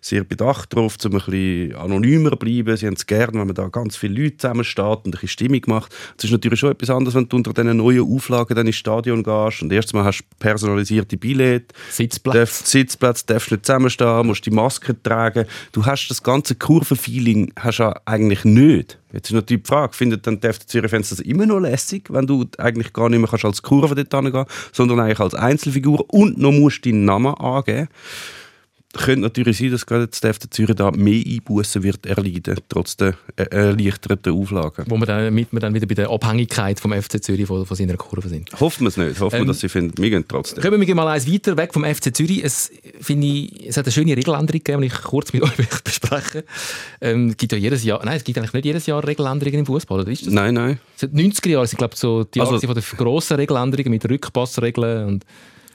sehr bedacht darauf, um ein bisschen anonymer bleiben. Sie haben es gerne, wenn man da ganz viele Leute zusammensteht und ein bisschen Stimmung macht. Es ist natürlich schon etwas anderes, wenn du unter diesen neuen Auflagen dann ins Stadion gehst und erstmal hast du personalisierte Billette, Sitzplatz. Darf, Sitzplatz, darfst nicht zusammenstehen, musst die Maske tragen. Du hast das ganze Kurvenfeeling hast ja eigentlich nicht. Jetzt ist natürlich die Frage, findet dann die Zürich-Fans das immer noch lässig, wenn du eigentlich gar nicht mehr kannst als Kurve dort hingehen sondern eigentlich als Einzelfigur und noch musst deinen Namen angeben. Könnte natürlich sein, dass gerade jetzt der FC Zürich da mehr Einbußen wird erleiden, trotz der äh, erleichterten Auflagen. Wo wir dann, damit wir dann wieder bei der Abhängigkeit vom FC Zürich von, von seiner Kurve sind. Hoffen wir es nicht. Hoffen wir, Ähm, dass sie finden. Wir gehen trotzdem. Kommen wir mal eins weiter, weg vom FC Zürich. Es, finde ich, es hat eine schöne Regeländerung gegeben, die ich kurz mit euch besprechen ähm, Es gibt ja jedes Jahr, nein, es gibt eigentlich nicht jedes Jahr Regeländerungen im Fußball, oder ist das? Nein, nein. Seit 90er Jahren sind, glaube ich, so die Also- Jahre von der grossen Regeländerungen mit Rückpassregeln und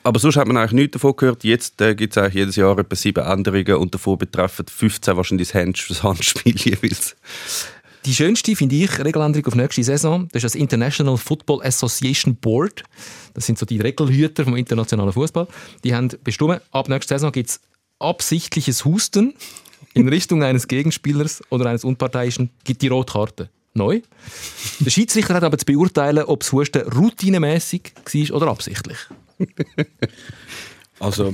Aber sonst hat man eigentlich nichts davon gehört. Jetzt äh, gibt es eigentlich jedes Jahr etwa sieben Änderungen und davon betreffen 15 wahrscheinlich das, Hand, das Handspiel jeweils. Die schönste, finde ich, Regeländerung auf nächste Saison, das ist das International Football Association Board. Das sind so die Regelhüter vom internationalen Fußball. Die haben bestimmt, ab nächster Saison gibt es absichtliches Husten in Richtung eines Gegenspielers oder eines Unparteiischen, gibt die Rotkarte. Neu. Der Schiedsrichter hat aber zu beurteilen, ob das Husten routinemäßig war oder absichtlich. Also,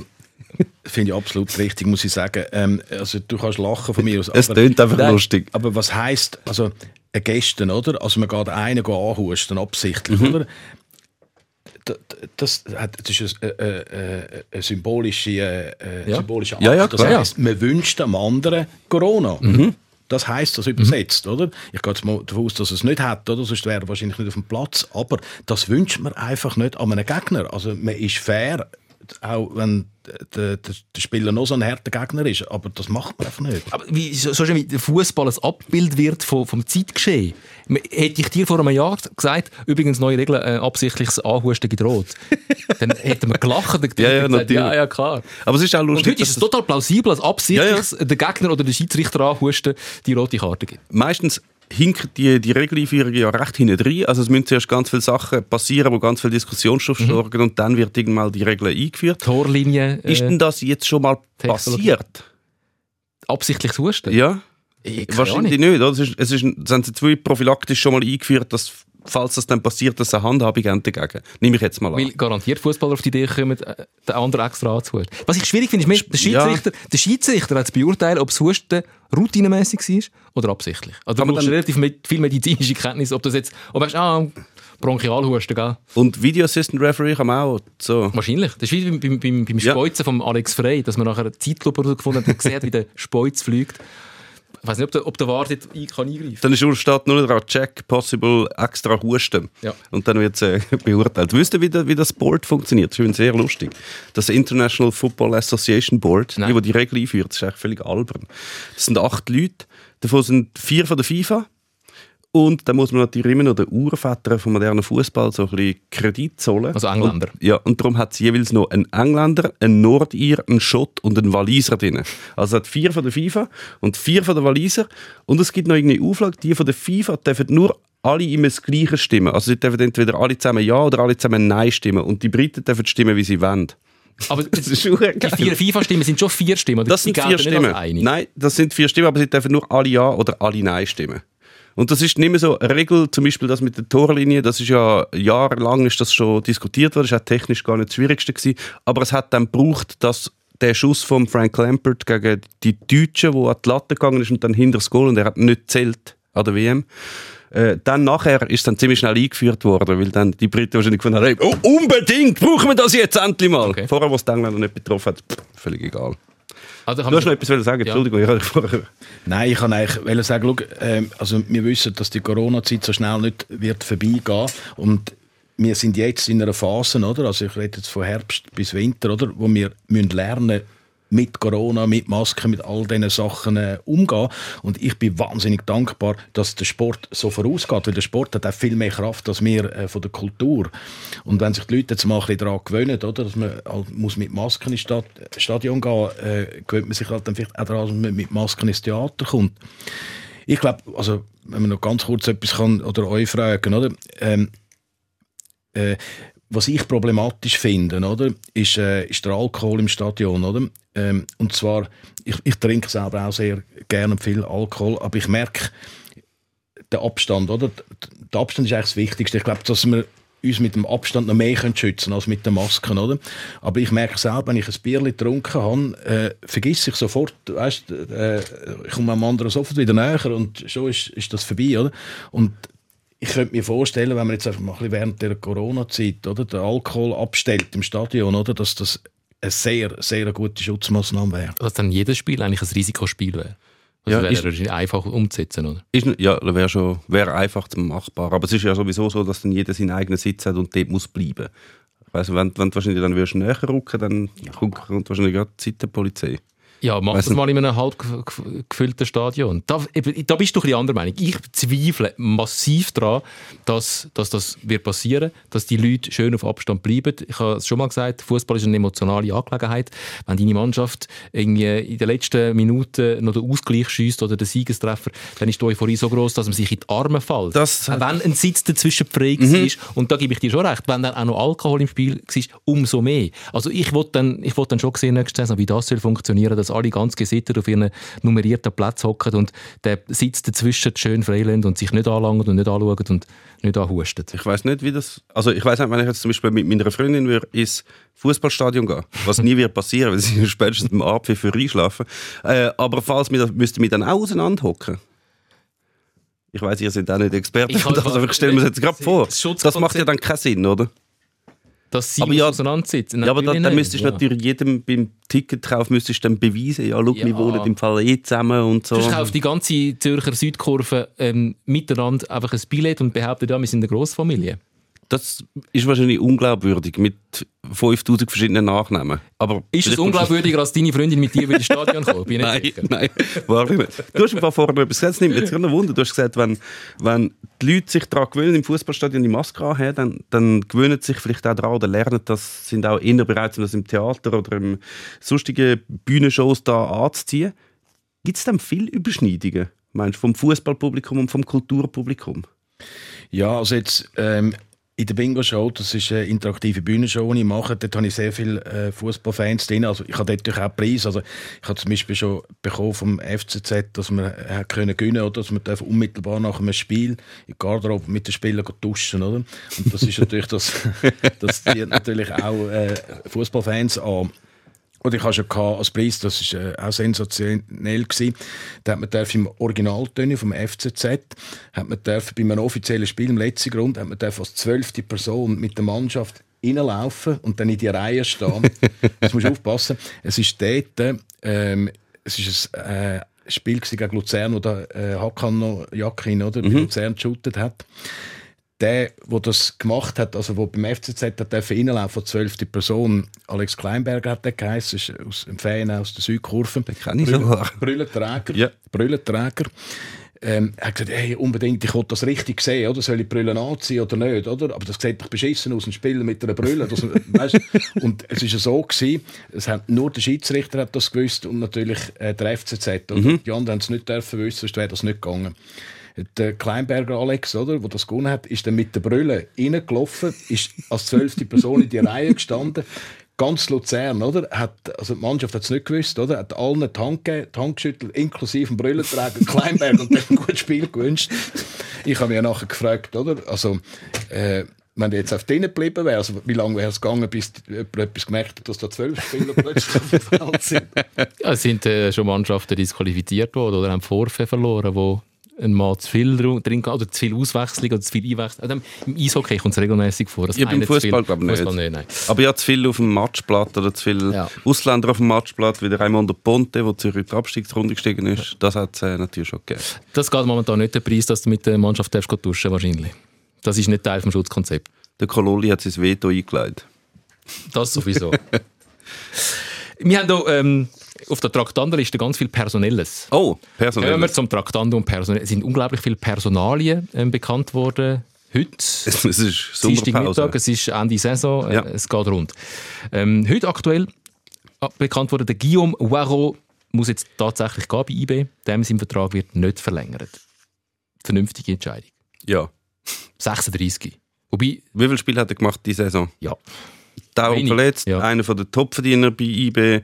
finde ich absolut richtig, muss ich sagen. Ähm, also, du kannst lachen von mir aus. Es tönt einfach Nein, lustig. Aber was heisst, also, ein Gästen, oder? Also, man geht einen anhusten, absichtlich, Mhm. oder? Da- da- Das, das ist ein, äh, äh, ein symbolischer, äh, Ja. symbolischer Akt. Ja, ja, das klar. Mhm. heisst, man wünscht dem anderen Corona. Das heisst das übersetzt, oder? Ich gehe jetzt mal davon aus, dass es nicht hat, oder? Sonst wäre er wahrscheinlich nicht auf dem Platz. Aber das wünscht man einfach nicht an einem Gegner. Also man ist fair, auch wenn der, der, der Spieler noch so ein harter Gegner ist. Aber das macht man einfach nicht. Aber wie, so, so schön wie der Fußball ein Abbild wird vom, vom Zeitgeschehen. Hätte ich dir vor einem Jahr gesagt, übrigens neue Regeln, äh, absichtliches Anhusten gedroht, dann hätten wir gelacht. Hätten Ja, ja, gesagt. Ja, ja, klar. Aber es ist auch Und lustig, heute ist es total plausibel, dass absichtlich Ja, der Gegner oder der Schiedsrichter anhusten die rote Karte gibt. meistens hinkt die, die Regeleinführung ja recht hinten rein. Also es müssen zuerst ganz viele Sachen passieren, wo ganz viel Diskussionsstoff Mhm. sorgen und dann wird irgendwann die Regel eingeführt. Torlinie, Ist äh, denn das jetzt schon mal passiert? absichtliches Husten. Ja? Wahrscheinlich nicht. Oder? Es ist, es ist, haben sie zwei prophylaktisch schon mal eingeführt, dass falls das dann passiert, dass eine Handhabung dagegen. Nehme ich jetzt mal an. Weil garantiert Fußballer auf die Idee kommen, äh, den anderen extra anzuhusten. Was ich schwierig finde, ist, der Schiedsrichter, der Schiedsrichter hat zu beurteilen, ob das Husten routinemäßig war oder absichtlich. Also du brauchst dann- relativ mit, viel medizinische Kenntnis, ob das jetzt, ob du ah, Bronchialhusten, gell? Und Video Assistant Referee kann man auch so. Wahrscheinlich. Das ist wie beim, beim, beim, beim Ja. Speuzen von Alex Frey, dass man nachher eine Zeitlupe gefunden hat und sieht, wie der Speuz fliegt. Ich weiß nicht, ob der, ob der Wart jetzt ein- kann eingreifen Dann ist nur steht nur dran, check, possible, extra Husten. Ja. Und dann wird es äh, beurteilt. Wisst ihr, wie, der- wie das Board funktioniert? Das ist sehr lustig. Das International Football Association Board, Nein. die, die die Regel einführt, das ist eigentlich völlig albern. Das sind acht Leute, davon sind vier von der FIFA. Und dann muss man natürlich immer noch den Urvätern vom modernen Fußball so ein bisschen Kredit zollen. Also Engländer. Und, ja, und darum hat es jeweils noch einen Engländer, einen Nordir, einen Schott und einen Waliser drin. Also es hat vier von der FIFA und vier von der Waliser. Und es gibt noch irgendeine Auflage, die von der FIFA dürfen nur alle immer das Gleiche stimmen. Also sie dürfen entweder alle zusammen Ja oder alle zusammen Nein stimmen. Und die Briten dürfen stimmen, wie sie wollen. Aber Das ist schon die vier FIFA-Stimmen sind schon vier Stimmen. oder? Das sind vier Stimmen. Nein, das sind vier Stimmen, aber sie dürfen nur alle Ja oder alle Nein stimmen. Und das ist nicht mehr so eine Regel, zum Beispiel das mit der Torlinie, das ist ja jahrelang ist das schon diskutiert worden, das war auch technisch gar nicht das Schwierigste gewesen, aber es hat dann gebraucht, dass der Schuss von Frank Lampert gegen die Deutschen, wo an die Latte gegangen ist und dann hinter das Goal und er hat nicht zählt an der WM. Äh, dann nachher ist es dann ziemlich schnell eingeführt worden, weil dann die Briten wahrscheinlich gefunden haben, oh, unbedingt, brauchen wir das jetzt endlich mal. Okay. Vorher, was die Engländer nicht betroffen hat, pff, völlig egal. Also, Du hast noch etwas sagen, Entschuldigung, ich. Nein, ich kann eigentlich wollte sagen, schau, ähm, also wir wissen, dass die Corona-Zeit so schnell nicht wird vorbeigehen und wir sind jetzt in einer Phase, oder? Also ich rede jetzt von Herbst bis Winter, oder? Wo wir müssen lernen mit Corona, mit Masken, mit all diesen Sachen äh, umgehen. Und ich bin wahnsinnig dankbar, dass der Sport so vorausgeht, weil der Sport hat auch viel mehr Kraft als wir äh, von der Kultur. Und wenn sich die Leute jetzt mal ein bisschen daran gewöhnen, oder, dass man halt muss mit Masken ins Stad Stadion gehen äh, gewöhnt man sich halt dann vielleicht auch daran, dass man mit Masken ins Theater kommt. Ich glaube, also, wenn man noch ganz kurz etwas kann, oder euch fragen, oder? Ähm, äh, was ich problematisch finde, oder, ist, äh, ist der Alkohol im Stadion, oder? Ähm, und zwar, ich, ich trinke selber auch sehr gerne viel Alkohol, aber ich merke den Abstand, oder? Der Abstand ist eigentlich das Wichtigste. Ich glaube, dass wir uns mit dem Abstand noch mehr können schützen als mit den Masken, oder? Aber ich merke selber, wenn ich ein Bier getrunken habe, äh, vergesse ich sofort, weißt, äh, ich komme am anderen sofort wieder näher und schon ist, ist das vorbei, oder? Und ich könnte mir vorstellen, wenn man jetzt einfach mal ein bisschen während der Corona-Zeit oder, den Alkohol abstellt im Stadion, oder, dass das eine sehr, sehr gute Schutzmaßnahme wäre. dass dann jedes Spiel eigentlich ein Risikospiel wäre. Also Ja, wäre ist- wahrscheinlich einfach umzusetzen, oder? Ist, ja, wäre schon wäre einfach machbar. Aber es ist ja sowieso so, dass dann jeder seinen eigenen Sitz hat und dort muss bleiben. Also wenn, wenn du wahrscheinlich dann würdest näher rücken, dann kommt, kommt wahrscheinlich gerade die Zeitenpolizei. Ja, mach Weiss das mal in einem halb ge- ge- gefüllten Stadion. Da, eben, da bist du ein bisschen anderer Meinung. Ich zweifle massiv daran, dass, dass das wird passieren dass die Leute schön auf Abstand bleiben. Ich habe es schon mal gesagt, Fußball ist eine emotionale Angelegenheit. Wenn deine Mannschaft irgendwie in den letzten Minuten noch den Ausgleich schießt oder den Siegestreffer, dann ist die Euphorie so groß, dass man sich in die Arme fällt. Das- wenn ein Sitz dazwischen frei Mhm. war. Und da gebe ich dir schon recht, wenn dann auch noch Alkohol im Spiel war, umso mehr. Also ich wollte dann, ich dann schon sehen, Saison, wie das soll funktionieren, dass alle ganz gesittet auf ihren nummerierten Platz hocken und der Sitz dazwischen schön freilässt und sich nicht anlangen und nicht anschauen und nicht anhustet. Ich weiß nicht, wie das. Also ich weiß nicht, wenn ich jetzt zum Beispiel mit meiner Freundin würde ins Fußballstadion gehen, was nie wird passieren, weil sie spätestens am Abend für einschlafen. Äh, aber falls wir das, müsste mich dann auch auseinanderhocken. Ich weiß, ihr seid auch nicht Experten, Ich also ich stelle mir das jetzt gerade vor. Das macht ja dann keinen Sinn, oder? Dass sie Aber ja- auseinandersitzen. Ja, aber dann, dann müsstest du natürlich jedem beim Ticketkauf müsstest du dann beweisen, ja, schau, Ja. wir wohnen im Fall eh zusammen und so. Sonst kauft die ganze Zürcher Südkurve ähm, miteinander einfach ein Billett und behauptet, ja, wir sind eine Grossfamilie. Das ist wahrscheinlich unglaubwürdig mit 5000 verschiedenen Nachnamen. Aber Ist es unglaubwürdiger, als deine Freundin mit dir über das Stadion kommt? Bin ich Nein, nicht sicher. nein, wahrlich nicht. Du hast mir vorher noch etwas gesagt, es nimmt mich jetzt gerade ein Wunder. Du hast gesagt, wenn, wenn die Leute sich daran gewöhnen, im Fußballstadion die Maske anhaben, dann, dann gewöhnen sie sich vielleicht auch daran oder lernen, das sind auch eher bereit, um das im Theater oder im sonstigen Bühnenshows da anzuziehen. Gibt es dann viele Überschneidungen, meinst du, vom Fußballpublikum und vom Kulturpublikum? Ja, also jetzt ähm, in der Bingo-Show, das ist eine interaktive Bühnenshow, die ich mache, dort habe ich sehr viele äh, Fußballfans drin. Also ich habe dort natürlich auch Preise. Also ich habe zum Beispiel schon bekommen vom FCZ, dass wir äh, können gewinnen oder dass wir unmittelbar nach einem Spiel in Garderobe mit den Spielern duschen, oder? Und das ist natürlich das, das zieht natürlich auch äh, Fußballfans an. Und ich hatte schon als Preis, das war äh, auch sensationell. Gewesen. Da hat man dürfen im Originaltöne vom FCZ, hat man dürfen bei einem offiziellen Spiel im letzten Grund, hat man als zwölfte Person mit der Mannschaft reinlaufen und dann in die Reihe stehen. Jetzt musst du aufpassen. Es ist dort, ähm, es ist ein äh, Spiel gegen Luzern, wo der äh, Hakan noch Jakin oder, bei Luzern geshootet hat der, der das gemacht hat, also der beim FCZ hat dürfen reinlaufen, zwölfte Person, Alex Kleinberger hat der geheißen, ist aus dem Fan aus der Südkurve. Den kenn ich sogar. Brüllenträger. Ja. Brüllenträger. Ähm, er hat gesagt, hey, unbedingt, ich wollte das richtig sehen, oder? Soll ich Brüllen anziehen oder nicht, oder? Aber das sieht doch beschissen aus, ein Spieler mit einer Brille. Das, weißt? Und es war ja so, gewesen, es hat nur der Schiedsrichter hat das gewusst und natürlich äh, der FCZ. Oder? Die anderen haben es nicht dürfen wissen, sonst wäre das nicht gegangen. Der Kleinberger Alex, oder, der das gewonnen hat, ist dann mit der Brille reingelaufen, ist als zwölfte Person in die Reihe gestanden, ganz Luzern, oder? Hat, also die Mannschaft hat es nicht gewusst, oder? Hat allen die Hand, die geschüttelt, inklusive dem Brillenträger Kleinberg und dann ein gutes Spiel gewünscht. Ich habe mich nachher gefragt, oder? Also, äh, wenn jetzt auf denen geblieben wäre, also wie lange wäre es gegangen, bis jemand etwas gemerkt hat, dass da zwölf Spieler plötzlich auf dem Feld sind? Ja, sind äh, schon Mannschaften disqualifiziert worden oder haben Vorfälle verloren, wo ein Mann zu viel drin oder zu viel Auswechslung oder zu viel Einwechslung. Also Im Eishockey kommt es regelmäßig vor. Ja, beim viel- Fußball glaube ich Fußball nicht. nicht. Nein. Aber ja, zu viel auf dem Matchblatt oder zu viele Ja. Ausländer auf dem Matchblatt, wie der Raimundo Ponte, der Zürich in die Abstiegsrunde gestiegen ist, das hat es äh, natürlich schon gegeben. Das geht momentan nicht der Preis, dass du mit der Mannschaft darfst duschen wahrscheinlich. Das ist nicht Teil des Schutzkonzepts. Der Kololi hat sein Veto eingeleitet. Das sowieso. Wir haben hier ähm, auf der Traktandenliste ganz viel Personelles. Oh, Kommen personell. wir zum Traktandum Personell. Es sind unglaublich viele Personalien ähm, bekannt worden heute. Es ist Sommerpause. es ist Ende Saison, äh, Ja. es geht rund. Ähm, heute aktuell äh, bekannt wurde, der Guillaume Waro muss jetzt tatsächlich gehen bei IB. Dem sein Vertrag wird nicht verlängert. Vernünftige Entscheidung. Ja. 36. Wobei, Wie viele Spiele hat er gemacht diese Saison? ja, Dauer verletzt, ja. einer der Topverdiener bei IB.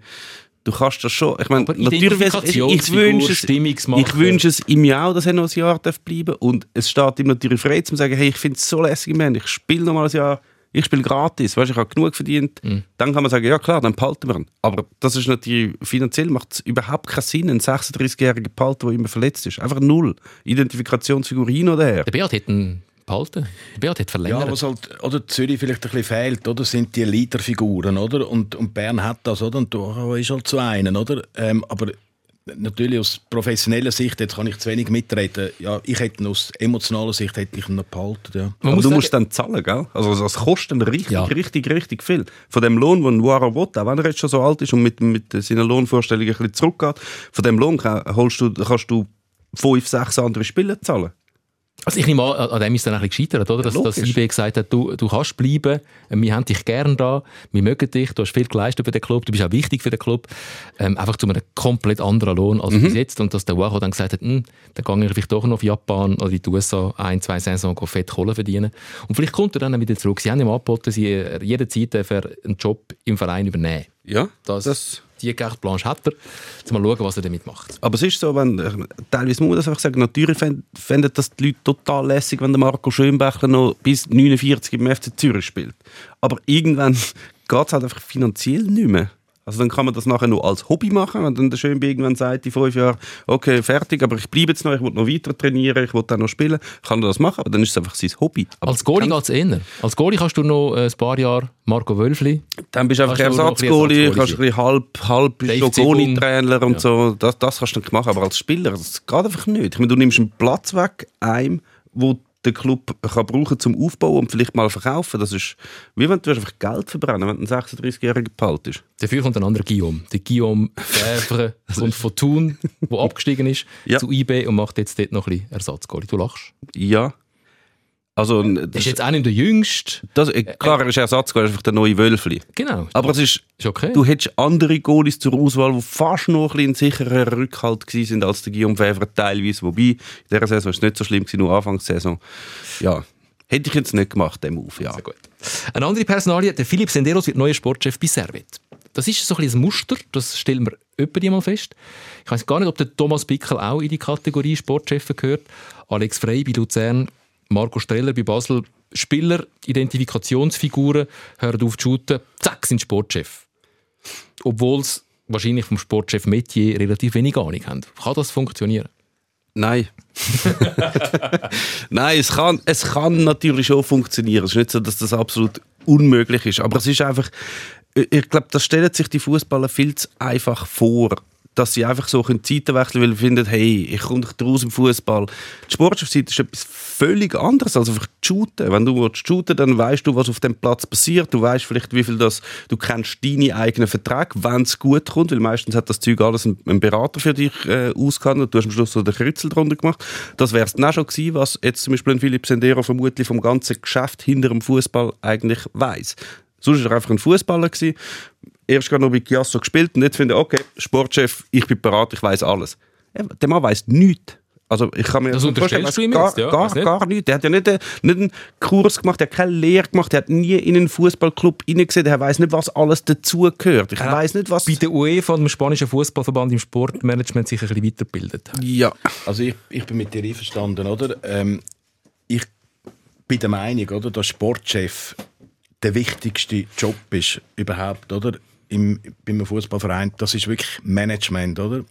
Du kannst das schon. Ich meine, natürlich ich, ich wünsche es, ich wünsche es ihm ja auch, dass er noch ein Jahr darf bleiben Und es steht ihm natürlich frei, zu sagen, hey, ich finde es so lässig, man. Ich spiele noch mal ein Jahr. Ich spiele gratis, weißt, ich habe genug verdient. Mhm. Dann kann man sagen, ja klar, dann behalten wir ihn. Aber das ist natürlich, finanziell macht es überhaupt keinen Sinn, einen 36-jährigen behalten, der immer verletzt ist. Einfach null. Identifikationsfigur hin oder her. der Beat hat ihn behalten. Beat hat Ja, verlängert. was halt, oder Zürich vielleicht ein bisschen fehlt, oder, sind die Leaderfiguren, oder? Und, und Bern hat das, oder? Und da ist halt zu einen, oder? Ähm, aber natürlich aus professioneller Sicht, jetzt kann ich zu wenig mitreden, ja, ich hätte aus emotionaler Sicht hätte ich ihn noch behalten, ja. Man Aber muss du musst dann zahlen, gell? Also das kostet richtig, Ja. richtig, richtig viel. Von dem Lohn, den Wara will, auch wenn er jetzt schon so alt ist und mit, mit seiner Lohnvorstellung ein bisschen zurückgeht, von dem Lohn holst du, kannst du fünf, sechs andere Spiele zahlen. Also ich nehme an, an dem ist dann ein bisschen gescheitert, oder? Dass, dass logisch. IB gesagt hat, du, du kannst bleiben, wir haben dich gern da, wir mögen dich, du hast viel geleistet für den Club, du bist auch wichtig für den Club. Ähm, einfach zu einem komplett anderen Lohn als bis jetzt. Und dass der Uacho dann gesagt hat, hm, dann gehe ich vielleicht doch noch auf Japan oder in die USA ein, zwei Saison go fett Kohle verdienen. Und vielleicht kommt er dann wieder zurück. Sie haben ihm angeboten, sie äh, jederzeit er einen Job im Verein übernehmen. Ja, Das, das die carte blanche hat er. Mal schauen, was er damit macht. Aber es ist so, wenn, meine, teilweise muss man das einfach sagen, natürlich fänd- fänden das die Leute total lässig, wenn der Marco Schönbächler noch bis 49 im FC Zürich spielt. Aber irgendwann geht es halt einfach finanziell nicht mehr. Also dann kann man das nachher nur als Hobby machen, wenn dann der Schönbe irgendwann sagt, in fünf Jahren, okay, fertig, aber ich bleibe jetzt noch, ich will noch weiter trainieren, ich will dann noch spielen, kann er das machen, aber dann ist es einfach sein Hobby. Aber Als Goalie geht es eher. Als Goalie kannst du noch äh, ein paar Jahre Marco Wölfli Dann bist du einfach Ersatzgoalie, kannst ein bisschen halb, halb Goalie-Trainer und Ja. so. Das, das kannst du nicht machen. Aber als Spieler, das geht einfach nicht. Ich meine, du nimmst einen Platz weg, einem, wo der Club kann brauchen zum Aufbauen und vielleicht mal verkaufen. Das ist wie wenn du einfach Geld verbrennen, wenn du einen 36-jährigen behaltest. Dafür kommt ein anderer Guillaume. Der Guillaume Fävre kommt von Thun, der abgestiegen ist, Ja. zu IB und macht jetzt dort noch ein bisschen Ersatzgoalie. Du lachst. Ja. Also, das, ist jetzt auch nicht der Jüngste. das, äh, klar, er ist Ersatzgoalie, er ist einfach der neue Wölfli. Genau. Aber es ist, ist okay. du hättest andere Goalies zur Auswahl, die fast noch ein sicherer Rückhalt sind als der Guillaume Fävre teilweise. Wobei, in dieser Saison war es nicht so schlimm, gewesen, nur Anfangssaison. Ja, hätte ich jetzt nicht gemacht, den Move, ja. Sehr gut. Eine andere Personalie, der Philipp Senderos wird neuer Sportchef bei Servet. Das ist so ein, ein Muster, das stellen wir öppe mal fest. Ich weiß gar nicht, ob der Thomas Pickel auch in die Kategorie Sportchef gehört. Alex Frey bei Luzern, Marco Streller bei Basel. Spieler, Identifikationsfiguren, hören auf zu shooten, zack, sind Sportchef. Obwohl sie wahrscheinlich vom Sportchef Metier relativ wenig Ahnung haben. Kann das funktionieren? Nein. Nein, es kann, es kann natürlich schon funktionieren. Es ist nicht so, dass das absolut unmöglich ist. Aber es ist einfach, ich glaube, das stellen sich die Fußballer viel zu einfach vor. Dass sie einfach so können Zeiten wechseln weil sie finden, hey, ich komme doch raus im Fußball. Die Sportchefseite ist etwas völlig anderes als einfach Shooten. Wenn du shooten dann weißt du, was auf dem Platz passiert. Du weißt vielleicht, wie viel das, du kennst deine eigenen Verträge, wenn es gut kommt, weil meistens hat das Zeug alles ein, Berater für dich äh, ausgehandelt. Du hast am Schluss so den Kreuzel drunter gemacht. Das wäre es dann schon gewesen, was jetzt zum Beispiel ein Philipp Sendero vermutlich vom ganzen Geschäft hinter dem Fußball eigentlich weiß. Sonst war er einfach ein Fußballer. Erst gerade noch bei Chiasso gespielt und jetzt finde ich, okay, Sportchef, ich bin bereit, ich weiß alles. Der Mann weiß nichts. Also ich kann mir Das nicht vorstellen, unterstellst du ihm gar, jetzt, ja? gar, nicht. gar nicht. Der hat ja nicht, äh, nicht einen Kurs gemacht, der hat keine Lehre gemacht, der hat nie in einen Fußballclub hineingesehen, der weiß nicht, was alles dazugehört. Ich weiß nicht, was... Bei der UEFA, dem spanischen Fußballverband im Sportmanagement, sich ein bisschen weitergebildet hat. Ja, Also ich, ich bin mit dir einverstanden, oder? Ähm, ich bin der Meinung, oder, dass Sportchef der wichtigste Job ist überhaupt, oder? Im, bei einem Fußballverein. Das ist wirklich Management, oder?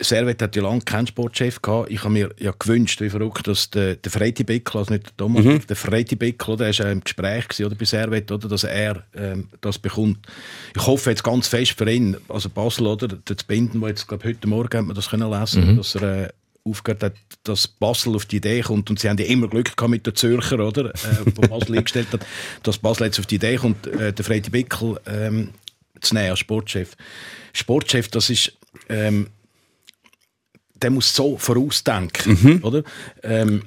Servet hat ja lange keinen Sportchef gehabt. Ich habe mir ja gewünscht, wie verrückt, dass der, der Freiti Bickel, also nicht der Thomas, Mhm. der Freiti Bickel, der ist ja im Gespräch gewesen, oder, bei Servet, oder, dass er ähm, das bekommt. Ich hoffe jetzt ganz fest für ihn, also Basel, oder, der Binden, der jetzt, glaube heute Morgen hat man das können lesen, dass er äh, aufgehört hat, dass Basel auf die Idee kommt und sie haben ja immer Glück gehabt mit den Zürcher, oder, äh, wo Basel eingestellt hat, dass Basel jetzt auf die Idee kommt, äh, den Freiti Bickel ähm, zu nehmen als Sportchef. Sportchef, das ist ähm, der muss so vorausdenken, oder? Ähm,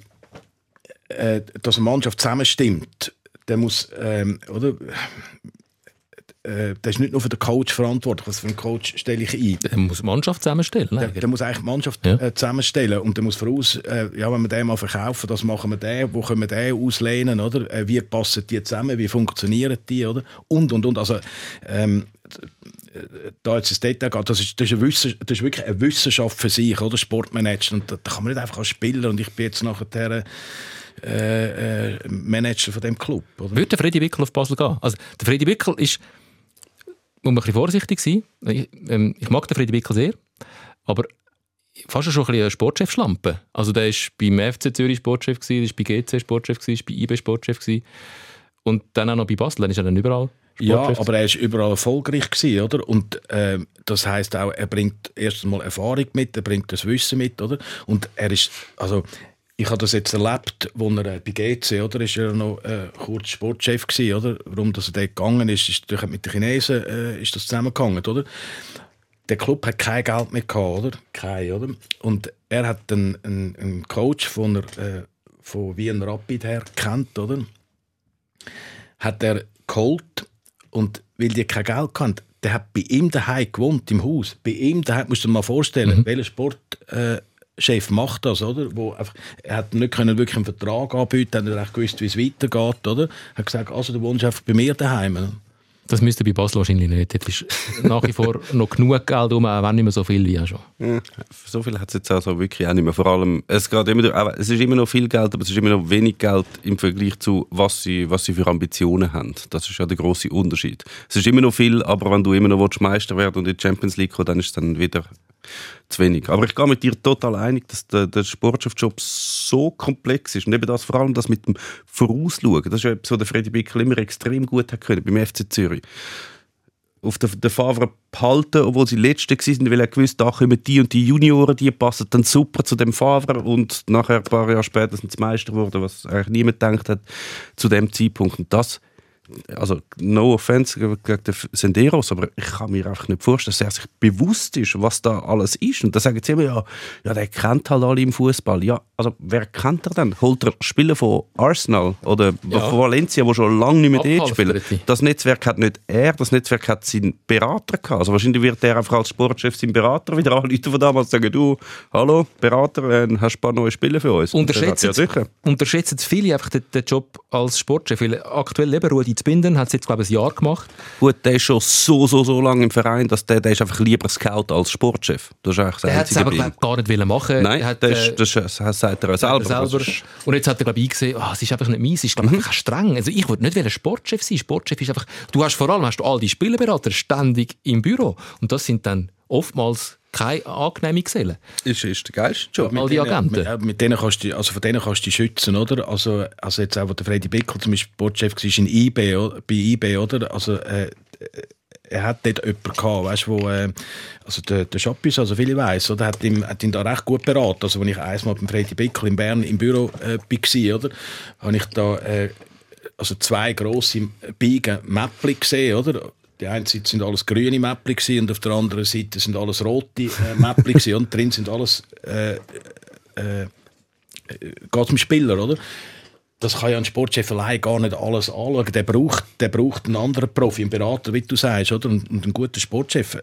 äh, dass eine Mannschaft zusammenstimmt. Der muss, ähm, oder? Äh, der ist nicht nur für den Coach verantwortlich. Also für den Coach stelle ich ein. Er muss Mannschaft zusammenstellen. Der, der muss eigentlich Mannschaft Ja. äh, zusammenstellen und der muss voraus, äh, ja, wenn wir den mal verkaufen, das machen wir den, wo können wir den auslehnen, oder? Äh, wie passen die zusammen, wie funktionieren die, oder? Und, und, und. Also, ähm, da jetzt ins Detail geht, das ist, das, ist das ist wirklich eine Wissenschaft für sich, oder? Sportmanager. Und da, da kann man nicht einfach als Spieler und ich bin jetzt nachher äh, äh, Manager von dem Club, oder? Würde der Freddy Wickel auf Basel gehen? Also, der Freddy Wickel ist, muss man ein bisschen vorsichtig sein. Ich, ähm, ich mag den Freddy Wickel sehr, aber fast schon ein bisschen Sportchef-Schlampe. Also der ist beim FC Zürich Sportchef der ist bei GC Sportchef gewesen, ist bei IB Sportchef und dann auch noch bei Basel, dann ist er dann überall Ja, aber er ist überall erfolgreich gewesen, oder? Und ähm, das heißt auch, er bringt erst einmal Erfahrung mit, er bringt das Wissen mit, oder? Und er ist, also ich habe das jetzt erlebt, wo er äh, bei GC, oder? Ist er noch äh, kurz Sportchef gewesen, oder? Warum dass er dort gegangen ist, ist natürlich mit den Chinesen äh, ist das zusammengegangen, oder? Der Club hat kein Geld mehr gehabt, oder? Kein, oder? Und er hat einen, einen, einen Coach von er, äh, von Wien Rapid her kennt, oder? hat er geholt und weil die kein Geld hatten, der hat bei ihm daheim gewohnt, im Haus. Bei ihm daheim, musst du dir mal vorstellen, welcher Sportchef äh, macht das, oder? Wo einfach, er hat nicht können wirklich einen Vertrag anbieten, hat nicht recht gewusst, wie es weitergeht, oder? Er hat gesagt, also du wohnst einfach bei mir daheim. Das müsste bei Basel wahrscheinlich nicht. Dort ist nach wie vor noch genug Geld rum, auch wenn nicht mehr so viel wie auch schon. Ja, so viel hat es jetzt also wirklich auch nicht mehr. Vor allem, es, immer, es ist immer noch viel Geld, aber es ist immer noch wenig Geld im Vergleich zu, was sie, was sie für Ambitionen haben. Das ist ja der große Unterschied. Es ist immer noch viel, aber wenn du immer noch Meister werden und in die Champions League kommen, dann ist es dann wieder zu wenig. Aber ich gehe mit dir total einig, dass der, der Sportchefjob so komplex ist. Und eben das, vor allem das mit dem Vorausschauen, das ist etwas, was der Freddy Bickel immer extrem gut hat können beim FC Zürich auf den, den Favre behalten, obwohl sie Letzte waren, weil er gewusst, da kommen die und die Junioren, die passen dann super zu dem Favre und nachher ein paar Jahre später sind sie Meister geworden, was eigentlich niemand gedacht hat zu dem Zeitpunkt. Und das, also no offense gegen den Senderos, aber ich kann mir einfach nicht vorstellen, dass er sich bewusst ist, was da alles ist. Und da sagen sie immer, ja, ja der kennt halt alle im Fußball. Ja, also wer kennt er denn? Holt er Spieler von Arsenal oder von Valencia, die schon lange nicht mehr dort spielen? Das Netzwerk hat nicht er, das Netzwerk hat sein Berater gehabt. Also wahrscheinlich wird er einfach als Sportchef seinen Berater wieder anrufen von damals und sagen, du, hallo, Berater, äh, hast du ein paar neue Spiele für uns? Unterschätzen, Ja, sicher. unterschätzen viele einfach den, den Job als Sportchef. Weil aktuell eben Rudi Zbinden hat es jetzt, glaube ich, ein Jahr gemacht. Gut, der ist schon so, so, so lange im Verein, dass der, der ist einfach lieber Scout als Sportchef. Das ist das Der hat es aber glaub, gar nicht wollen machen. Nein, er hat, das, äh, das, ist, das sagt er auch selber. selber. Das Und jetzt hat er, glaube ich, eingesehen, ah, es ist einfach nicht meins, es ist, glaube ich, einfach streng. Also ich würde nicht wollen Sportchef sein. Sportchef ist einfach, du hast vor allem hast du all die Spielerberater ständig im Büro. Und das sind dann oftmals keine angenehmen Gesellen. ist, ist der geilste Job. All die denen- Agenten. Mit, äh, mit denen kannst du, also von denen kannst du dich schützen, oder? Also, also jetzt auch, wo der Freddy Bickel zum Beispiel Sportchef war in o- bei IB, oder? Also, äh, er hat dort jemanden gehabt, weißt, wo, äh, also der, der Schappis, also viele weiss, oder? Hat ihn, hat ihn da recht gut beraten. Also, als ich einmal beim Freddy Bickel in Bern im Büro äh, war, oder? Habe ich da, äh, also zwei grosse Biegen Mäppli gesehen, oder? Die eine Seite sind alles grüne Mäppli und auf der anderen Seite sind alles rote äh, Mäppli und drin sind alles äh, äh, geht zum Spieler, oder? Das kann ja ein Sportchef allein gar nicht alles anschauen. Der braucht, der braucht einen anderen Profi, einen Berater, wie du sagst. Oder? Und und ein guter Sportchef,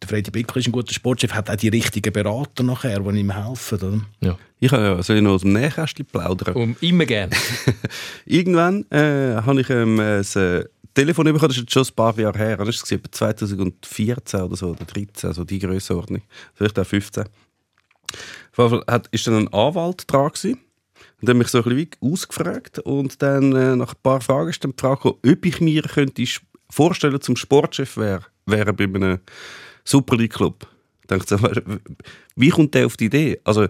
der Freddy Bickel ist ein guter Sportchef, hat auch die richtigen Berater nachher, die ihm helfen. Oder? Ja. Ich habe ja, soll ich noch aus dem Nähkästchen plaudern? Um, immer gerne. Irgendwann äh, habe ich ähm, ein äh, Telefon bekommen, das ist schon ein paar Jahre her. Das war etwa 2014 oder so, oder 13, also die Grössenordnung. Vielleicht auch 15. Auf jeden Fall hat, ist dann ein Anwalt dran gewesen. Und hat mich so ein bisschen ausgefragt. Und dann äh, nach ein paar Fragen ist dann die Frage ob ich mir könnte vorstellen zum Sportchef wäre, wäre bei einem Super League Club. Ich dachte wie kommt der auf die Idee? Also,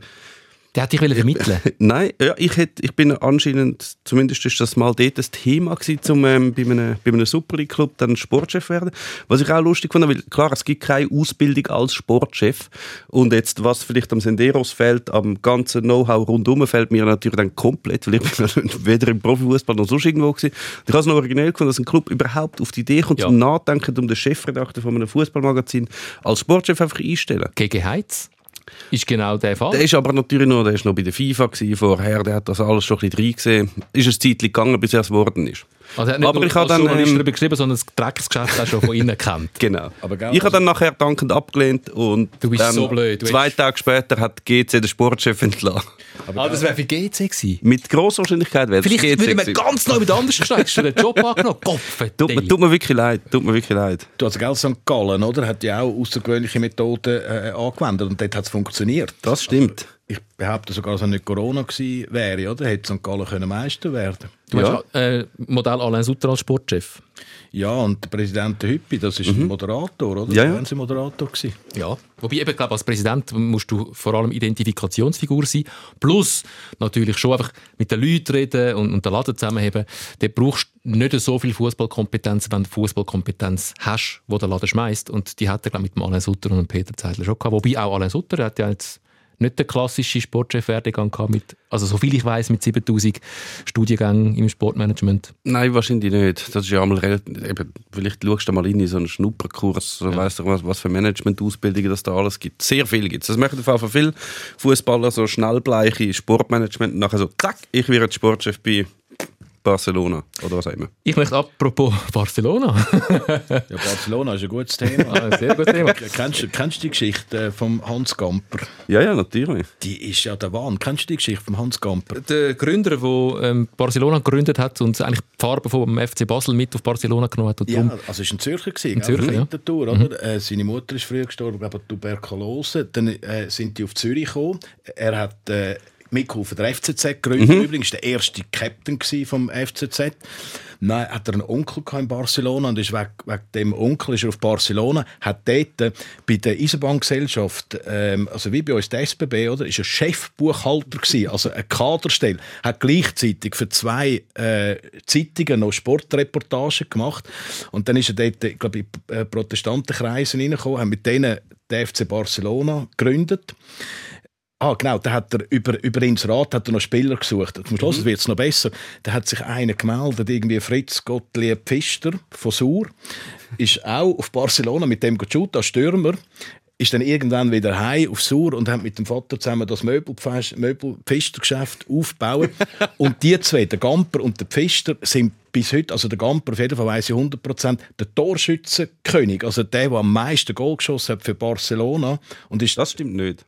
Der hat dich wollen vermitteln. Nein, ja, ich, hätte, ich bin anscheinend, zumindest ist das mal dort das Thema gewesen, um ähm, bei einem, bei einem Super League Club dann Sportchef werden. Was ich auch lustig fand, weil klar, es gibt keine Ausbildung als Sportchef und jetzt, was vielleicht am Senderos fehlt, am ganzen Know-how rundum, fehlt mir natürlich dann komplett, weil ich bin weder im Profifußball noch sonst irgendwo gewesen. Und ich habe es noch originell gefunden, dass ein Club überhaupt auf die Idee kommt, Ja. zum Nachdenken, um den Chefredakteur von einem Fußballmagazin als Sportchef einfach einstellen. Gegen Heiz ist genau der Fall. Der ist aber natürlich noch, der ist noch bei der FIFA vorher, der hat das alles schon ein bisschen reingesehen. Ist ein Zeitchen gegangen, bis er es geworden ist. Also er hat nicht aber nur ich habe als dann, Journalist ähm, darüber geschrieben, sondern das Drecksgeschäft auch schon von innen kennt. Genau. Aber gell, ich habe also- dann nachher dankend abgelehnt und Du bist dann so blöd. Zwei hättest- Tage später hat GC den Sportchef entlassen. Ah, das wäre für GC gewesen. Mit grosser Wahrscheinlichkeit wäre es Vielleicht GC würde man ganz neu mit anders gestalten. Hast du den Job angenommen? Tut mir, Kopf, tut mir wirklich leid, tut mir wirklich leid. Du hast gell, St. Gallen, oder? Hat ja auch außergewöhnliche Methoden äh, angewendet und dort hat es funktioniert. Das stimmt. Ich behaupte sogar, dass es nicht Corona gewesen wäre, oder? Hätte St. Gallen können Meister werden Du Ja. hast äh, Modell Alain Sutter als Sportchef. Ja, und der Präsident Hüppi, das ist ein Moderator, oder? Mhm. Ja, ja. Fernsehmoderator gewesen. Ja. Wobei, eben, glaube als Präsident musst du vor allem Identifikationsfigur sein. Plus natürlich schon einfach mit den Leuten reden und, und den Laden zusammenheben. Dort brauchst du nicht so viel Fußballkompetenz, wenn du Fußballkompetenz hast, wo der Laden schmeißt. Und die hat er, glaube ich, mit dem Alain Sutter und dem Peter Zeidler schon gehabt. Wobei auch Alain Sutter hat ja jetzt nicht den klassischen Sportchef-Werdegang. Mit, also, soviel ich weiß mit 7000 Studiengängen im Sportmanagement. Nein, wahrscheinlich nicht. Das ist ja einmal relativ, eben, vielleicht schaust du mal in so einen Schnupperkurs, so weißt du, was, was für Management-Ausbildungen das da alles gibt. Sehr viel gibt es. Das machen auf jeden Fall viele Fußballer, so schnellbleiche Sportmanagement und nachher so, zack, ich werde Sportchef bei Barcelona oder was auch immer. Ich möchte apropos Barcelona. Ja, Barcelona ist ein gutes Thema. Ah, ein sehr gutes Thema. kennst, du- kennst du die Geschichte äh, vom Hans Gamper? Ja, ja, natürlich. Die ist ja der Wahn. Kennst du die Geschichte vom Hans Gamper? Der Gründer, der ähm, Barcelona gegründet hat und eigentlich die Farben vom FC Basel mit auf Barcelona genommen hat. Und Ja, also es war ein Zürcher, gewesen, Ein Zürcher, ja. Oder? Äh, seine Mutter ist früh gestorben, an Tuberkulose. Dann äh, sind die auf Zürich gekommen. Er hat äh, mitgeholfen, der FCZ zu gründen. Übrigens der erste Captain vom FCZ. Dann hat er einen Onkel in Barcelona und ist wegen, wegen dem Onkel ist er auf Barcelona, hat dort äh, bei der Eisenbahngesellschaft, ähm, also wie bei uns der SBB, oder, ist er Chefbuchhalter gewesen, also eine Kaderstelle, hat gleichzeitig für zwei äh, Zeitungen noch Sportreportagen gemacht und dann ist er dort, ich glaube, in äh, Protestantenkreise reingekommen, hat mit denen den FC Barcelona gegründet. Ah, genau, da hat er über, über ins Rat hat er noch Spieler gesucht. Zum Schluss wird es noch besser. Da hat sich einer gemeldet, irgendwie Fritz Gottlieb Pfister von Sur, ist auch auf Barcelona mit dem geschaut, als Stürmer, ist dann irgendwann wieder heim auf Sur und hat mit dem Vater zusammen das Möbelpfis- Möbelpfistergeschäft aufgebaut. und die zwei, der Gamper und der Pfister, sind bis heute, also der Gamper, auf jeden Fall weiss ich 100%, der Torschützenkönig, also der, der am meisten Goal geschossen hat für Barcelona. Und ist, Das stimmt nicht.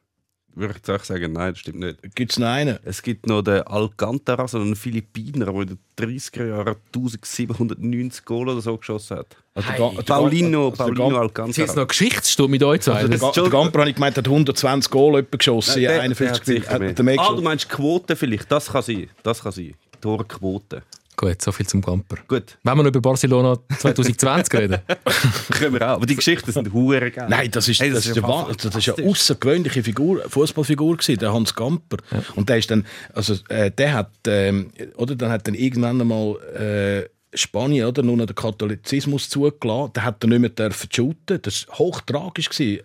Würde ich jetzt sagen, nein, das stimmt nicht. gibt es noch einen? Es gibt noch den Alcantara, so einen Philippiner, der in den 30er Jahren 1790 Goal oder so geschossen hat. Also der Hey. Der Paulino, Ga- also der Paulino Ga- Alcantara. ist jetzt noch Geschichtsstunde mit euch zwei. Also der, der Gamper, habe ich gemeint, hat 120 Goal geschossen in Der- der 51 hat sicher Minuten. Der Ah, du meinst Quote vielleicht? Das kann sein. Das kann sein. Torquote. Gut, so viel zum Gamper. Gut, Wenn wir noch über Barcelona 2020 reden. können wir auch. Aber die Geschichten sind hure geil. Nein, das ist, Hey, das ist, ja der Wahn- fast das ist eine außergewöhnliche Figur, Fußballfigur gewesen, der Hans Gamper. Und der ist dann, also äh, der hat, ähm, oder dann hat dann irgendwann einmal äh, Spanien oder nur noch den Katholizismus zugelassen. Der hat dann nicht mehr dürfen shooten. Das war hochtragisch gewesen.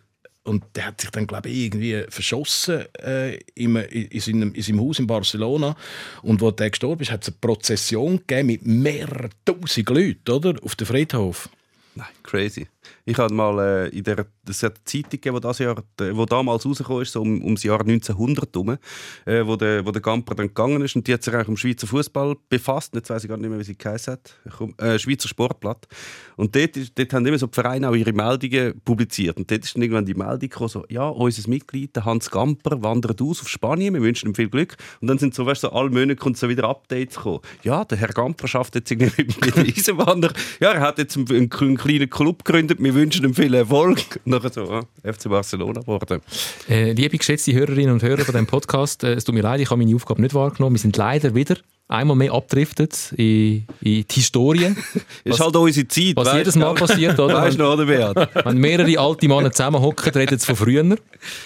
Und der hat sich dann, glaube ich, irgendwie verschossen äh, im, in, seinem, in seinem Haus in Barcelona. Und wo der gestorben ist, hat es eine Prozession gegeben mit mehreren tausend Leuten, oder? Auf dem Friedhof. Nein, crazy. Ich habe mal äh, in der, Zeitung gegeben, wo, das Jahr, wo damals rausgekommen ist, so um, um das Jahr 1900 herum, äh, wo, der, wo der Gamper dann gegangen ist und die hat sich eigentlich um Schweizer Fußball befasst. Jetzt weiß ich gar nicht mehr, wie sie geheißen hat. Komm, äh, Schweizer Sportblatt. Und dort, dort haben immer so die Vereine auch ihre Meldungen publiziert. Und dort ist dann irgendwann die Meldung gekommen, so, ja, unser Mitglied, der Hans Gamper, wandert aus auf Spanien, wir wünschen ihm viel Glück. Und dann sind so, weißt, so alle Monate kommt so wieder Updates gekommen. Ja, der Herr Gamper schafft jetzt irgendwie mit den Eisenwanderer. Ja, er hat jetzt einen, einen, einen kleinen Club gegründet, wir wünschen ihm viel Erfolg. Nachher so, ja, FC Barcelona geworden. Äh, liebe geschätzte Hörerinnen und Hörer von diesem Podcast, äh, es tut mir leid, ich habe meine Aufgabe nicht wahrgenommen. Wir sind leider wieder einmal mehr abdriftet in, in die Historie. Das ist halt unsere Zeit. Was jedes du? Mal passiert, oder? Weißt du noch, oder Beat? Wenn mehrere alte Männer zusammenhocken, reden sie von früher.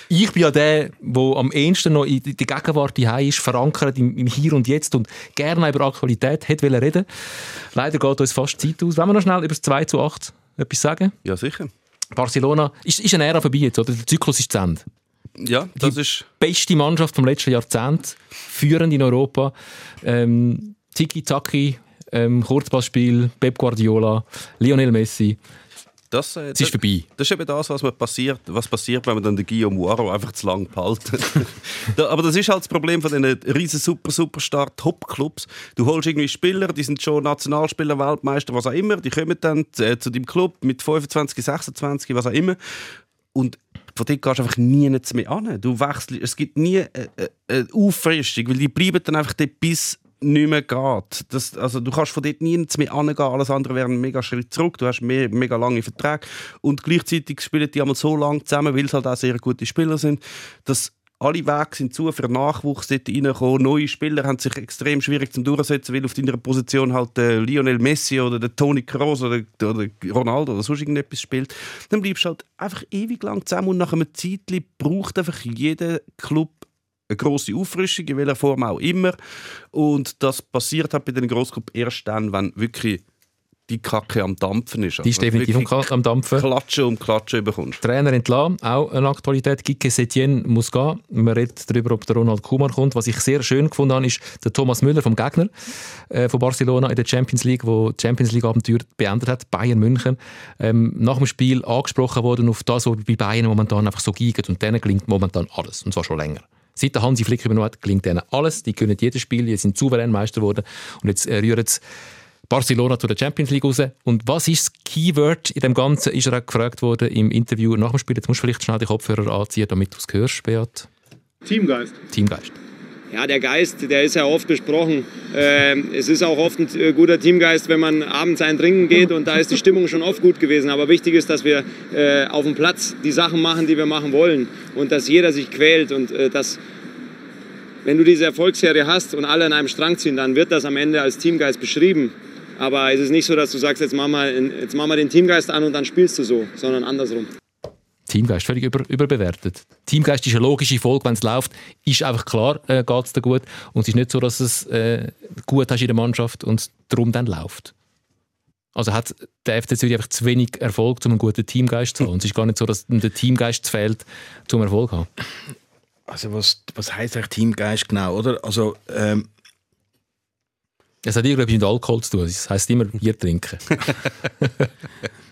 Ich bin ja der, der am ehesten noch in der Gegenwart hier ist, verankert im, im Hier und Jetzt und gerne über Aktualität hätte reden. Leider geht uns fast die Zeit aus. Wollen wir noch schnell über das 2 zu 8 etwas sagen? Ja, sicher. Barcelona, ist, ist eine Ära vorbei jetzt, oder? Der Zyklus ist zu Ende. Ja, das ist... Beste Mannschaft vom letzten Jahrzehnt, führend in Europa. Ähm, Tiki-Taki, ähm, Kurzpassspiel, Pep Guardiola, Lionel Messi. Das, äh, Es ist vorbei. Das ist eben das, was, passiert, was passiert, wenn man dann den Guillaume Moiro einfach zu lang behalten. da, aber das ist halt das Problem von diesen riesen super superstar Top-Clubs. Du holst irgendwie Spieler, die sind schon Nationalspieler, Weltmeister, was auch immer. Die kommen dann äh, zu deinem Club mit 25, 26, was auch immer. Und von dort gehst du einfach nie mehr an. Du wechselst, es gibt nie eine, eine, eine Auffrischung, weil die bleiben dann einfach dort bis nicht mehr geht. Das, also du kannst von dort nie mehr angehen, alles andere wäre ein mega Schritt zurück. Du hast mehr, mega lange Verträge und gleichzeitig spielen die einmal so lange zusammen, weil es halt auch sehr gute Spieler sind, dass alle Wege sind zu für Nachwuchs dort reinkommen. Neue Spieler haben sich extrem schwierig zum Durchsetzen, weil auf deiner Position halt der Lionel Messi oder der Toni Kroos oder, oder Ronaldo oder sonst irgendetwas spielt. Dann bleibst du halt einfach ewig lang zusammen und nach einem Zeitchen braucht einfach jeder Club eine grosse Auffrischung, in welcher Form auch immer. Und das passiert halt bei den Grossgruppen erst dann, wenn wirklich die Kacke am Dampfen ist. Die ist definitiv am, Dampfen. Klatschen um Klatschen bekommst. Trainer entlassen, auch eine Aktualität. Gike Setien muss gehen. Man redet darüber, ob der Ronald Koeman kommt. Was ich sehr schön gefunden habe, ist der Thomas Müller vom Gegner äh, von Barcelona in der Champions League, wo die Champions League Abenteuer beendet hat, Bayern München. Ähm, nach dem Spiel angesprochen worden auf das, was bei Bayern momentan einfach so giegt und denen gelingt momentan alles und zwar schon länger. Seit der Hansi Flick übernommen hat, gelingt denen alles. Die gewinnen jedes Spiel, die sind souverän Meister geworden und jetzt äh, rühren sie Barcelona zu der Champions League raus. Und was ist das Keyword in dem Ganzen? Ist er auch gefragt worden im Interview nach dem Spiel. Jetzt musst du vielleicht schnell die Kopfhörer anziehen, damit du es hörst, Beat. Teamgeist. Teamgeist. Ja, der Geist, der ist ja oft besprochen. Ähm, es ist auch oft ein äh, guter Teamgeist, wenn man abends ein Trinken geht und da ist die Stimmung schon oft gut gewesen. Aber wichtig ist, dass wir äh, auf dem Platz die Sachen machen, die wir machen wollen und dass jeder sich quält und äh, dass wenn du diese Erfolgsserie hast und alle an einem Strang ziehen, dann wird das am Ende als Teamgeist beschrieben. Aber es ist nicht so, dass du sagst, jetzt mach mal, jetzt mach mal den Teamgeist an und dann spielst du so, sondern andersrum. Teamgeist völlig über, überbewertet. Teamgeist ist eine logische Folge, wenn es läuft, ist einfach klar, äh, geht es dir gut. Und es ist nicht so, dass es äh, gut hast in der Mannschaft und es darum dann läuft. Also hat der FC Zürich einfach zu wenig Erfolg, um einen guten Teamgeist zu haben. Und es ist gar nicht so, dass der Teamgeist fehlt, zum Erfolg zu haben. Also was, was heisst eigentlich Teamgeist genau, oder? Also ähm, Es hat irgendwie mit Alkohol zu tun. Das heisst immer Bier trinken.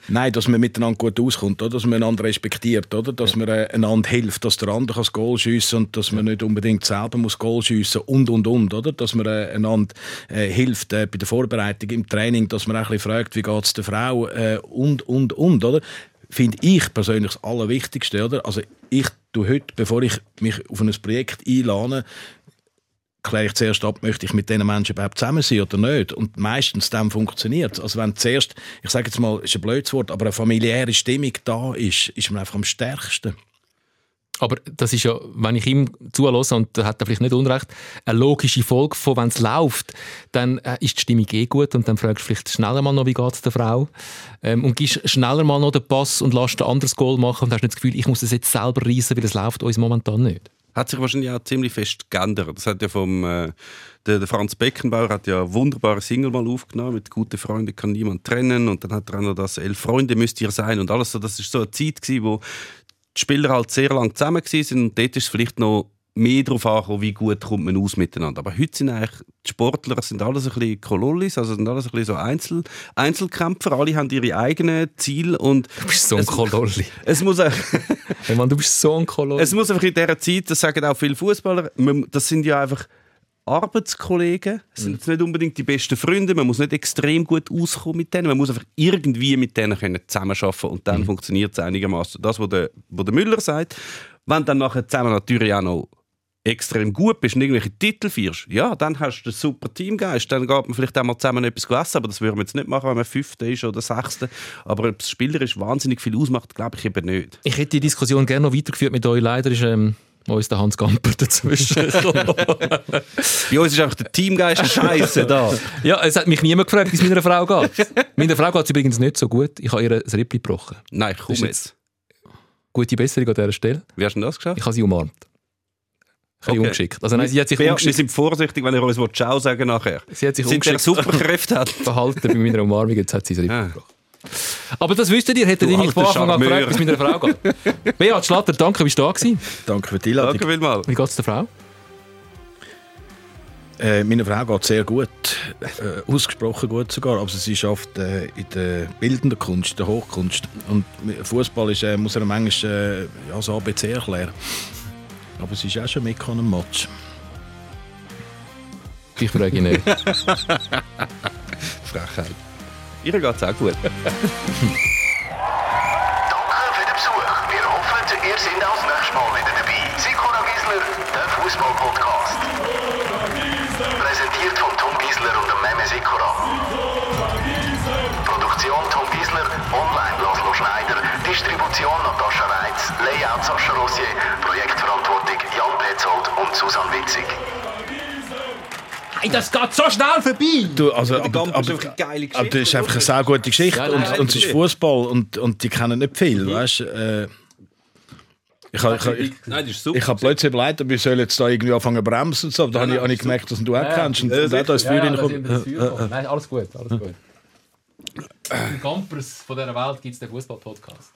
Nein, dass man miteinander gut auskommt, oder? dass man einander respektiert, oder? dass man äh, einander hilft, dass der andere das Goal schiessen und dass man nicht unbedingt selber muss Goal schiessen und und und, oder? dass man äh, einander äh, hilft äh, bei der Vorbereitung im Training, dass man auch ein bisschen fragt, wie geht es der Frau äh, und und und, oder? Finde ich persönlich das Allerwichtigste, oder? Also ich tue heute, bevor ich mich auf ein Projekt einlade, kläre ich zuerst ab, möchte ich mit diesen Menschen überhaupt zusammen sein oder nicht. Und meistens dann funktioniert es. Also wenn zuerst, ich sage jetzt mal, ist ein blödes Wort, aber eine familiäre Stimmung da ist, ist man einfach am stärksten. Aber das ist ja, wenn ich ihm zulasse, und da hat er vielleicht nicht unrecht, eine logische Folge von, wenn es läuft, dann äh, ist die Stimmung eh gut und dann fragst du vielleicht schneller mal noch, wie geht es der Frau ähm, und gibst schneller mal noch den Pass und lässt ein anderes Goal machen und hast nicht das Gefühl, ich muss das jetzt selber reissen, weil es läuft uns momentan nicht. Hat sich wahrscheinlich auch ziemlich fest geändert. Das hat ja vom, äh, der, der Franz Beckenbauer hat ja wunderbare Single mal aufgenommen mit «Gute Freunde kann niemand trennen» und dann hat er noch das «Elf Freunde müsst ihr sein» und alles so. Das ist so eine Zeit gewesen, wo die Spieler halt sehr lang zusammen waren und dort ist es vielleicht noch mehr darauf ankommen, wie gut kommt man aus miteinander. Aber heute sind eigentlich die Sportler das sind alles ein bisschen Kolollis, also sind alles ein bisschen so Einzel Einzelkämpfer. Alle haben ihre eigenen Ziele und Du bist so ein Kololli. es muss Hey Mann, du bist so ein Kololli. es muss einfach in dieser Zeit, das sagen auch viele Fußballer, das sind ja einfach Arbeitskollegen, es sind jetzt nicht unbedingt die besten Freunde, man muss nicht extrem gut auskommen mit denen, man muss einfach irgendwie mit denen können zusammenarbeiten und dann funktioniert es einigermaßen. Das, was der, was der Müller sagt, wenn dann nachher zusammen natürlich auch noch extrem gut bist und irgendwelche Titel feierst, ja, dann hast du einen super Teamgeist, dann geht man vielleicht auch mal zusammen etwas essen, aber das würden wir jetzt nicht machen, wenn man Fünfter ist oder Sechster. Aber ob das spielerisch wahnsinnig viel ausmacht, glaube ich eben nicht. Ich hätte die Diskussion gerne noch weitergeführt mit euch. Leider ist ähm, uns der Hans Gamper dazwischen. Bei uns ist einfach der Teamgeist scheiße da. ja, es hat mich niemand gefragt, wie es meiner Frau geht. Meiner Frau geht es übrigens nicht so gut. Ich habe ihr das Rippli gebrochen. Nein, komm ist jetzt. Gute Besserung an dieser Stelle. Wie hast du das geschafft? Ich habe sie umarmt. Okay. ungeschickt. Also nein, sie hat sich Bea, wir sind vorsichtig, wenn ihr uns Ciao sagen nachher. Sie hat sich Sind ungeschickt Superkräfte hat. verhalten bei meiner Umarmung. Jetzt hat sie Ah. gebrochen. Aber das wüsstet ihr, hättet Du ihr mich von Anfang an gefragt, es meiner Frau geht. Beat Schlatter, danke, bist du da gewesen. Danke für die Einladung. Danke vielmals. Wie geht es der Frau? Äh, meiner Frau geht sehr gut, äh, ausgesprochen gut sogar, aber sie schafft äh, in der bildenden Kunst, der Hochkunst. Und Fußball ist, äh, muss er manchmal äh, ja, das ABC erklären. Aber sie ist auch schon mit an einem Match. Ich frage ihn nicht. Frechheit. Ihr geht es auch gut. Susanne Witzig. Hey, das geht so schnell vorbei! Du, also, aber, Gamper aber, ist einfach eine geile Geschichte. aber das ist einfach eine sehr gute Geschichte Ja, nein, und, nein, und es ist. Fußball und, und die kennen nicht viel, weißt äh, ich habe ich, ich, ich habe plötzlich überlegt, wir sollen jetzt da irgendwie anfangen zu bremsen und so, aber da habe ich, habe ich gemerkt, dass du auch kennst und, und auch da ist Feuer reingekommen. Nein, alles gut, alles gut. Im Campers von dieser Welt gibt es den Fußball-Podcast.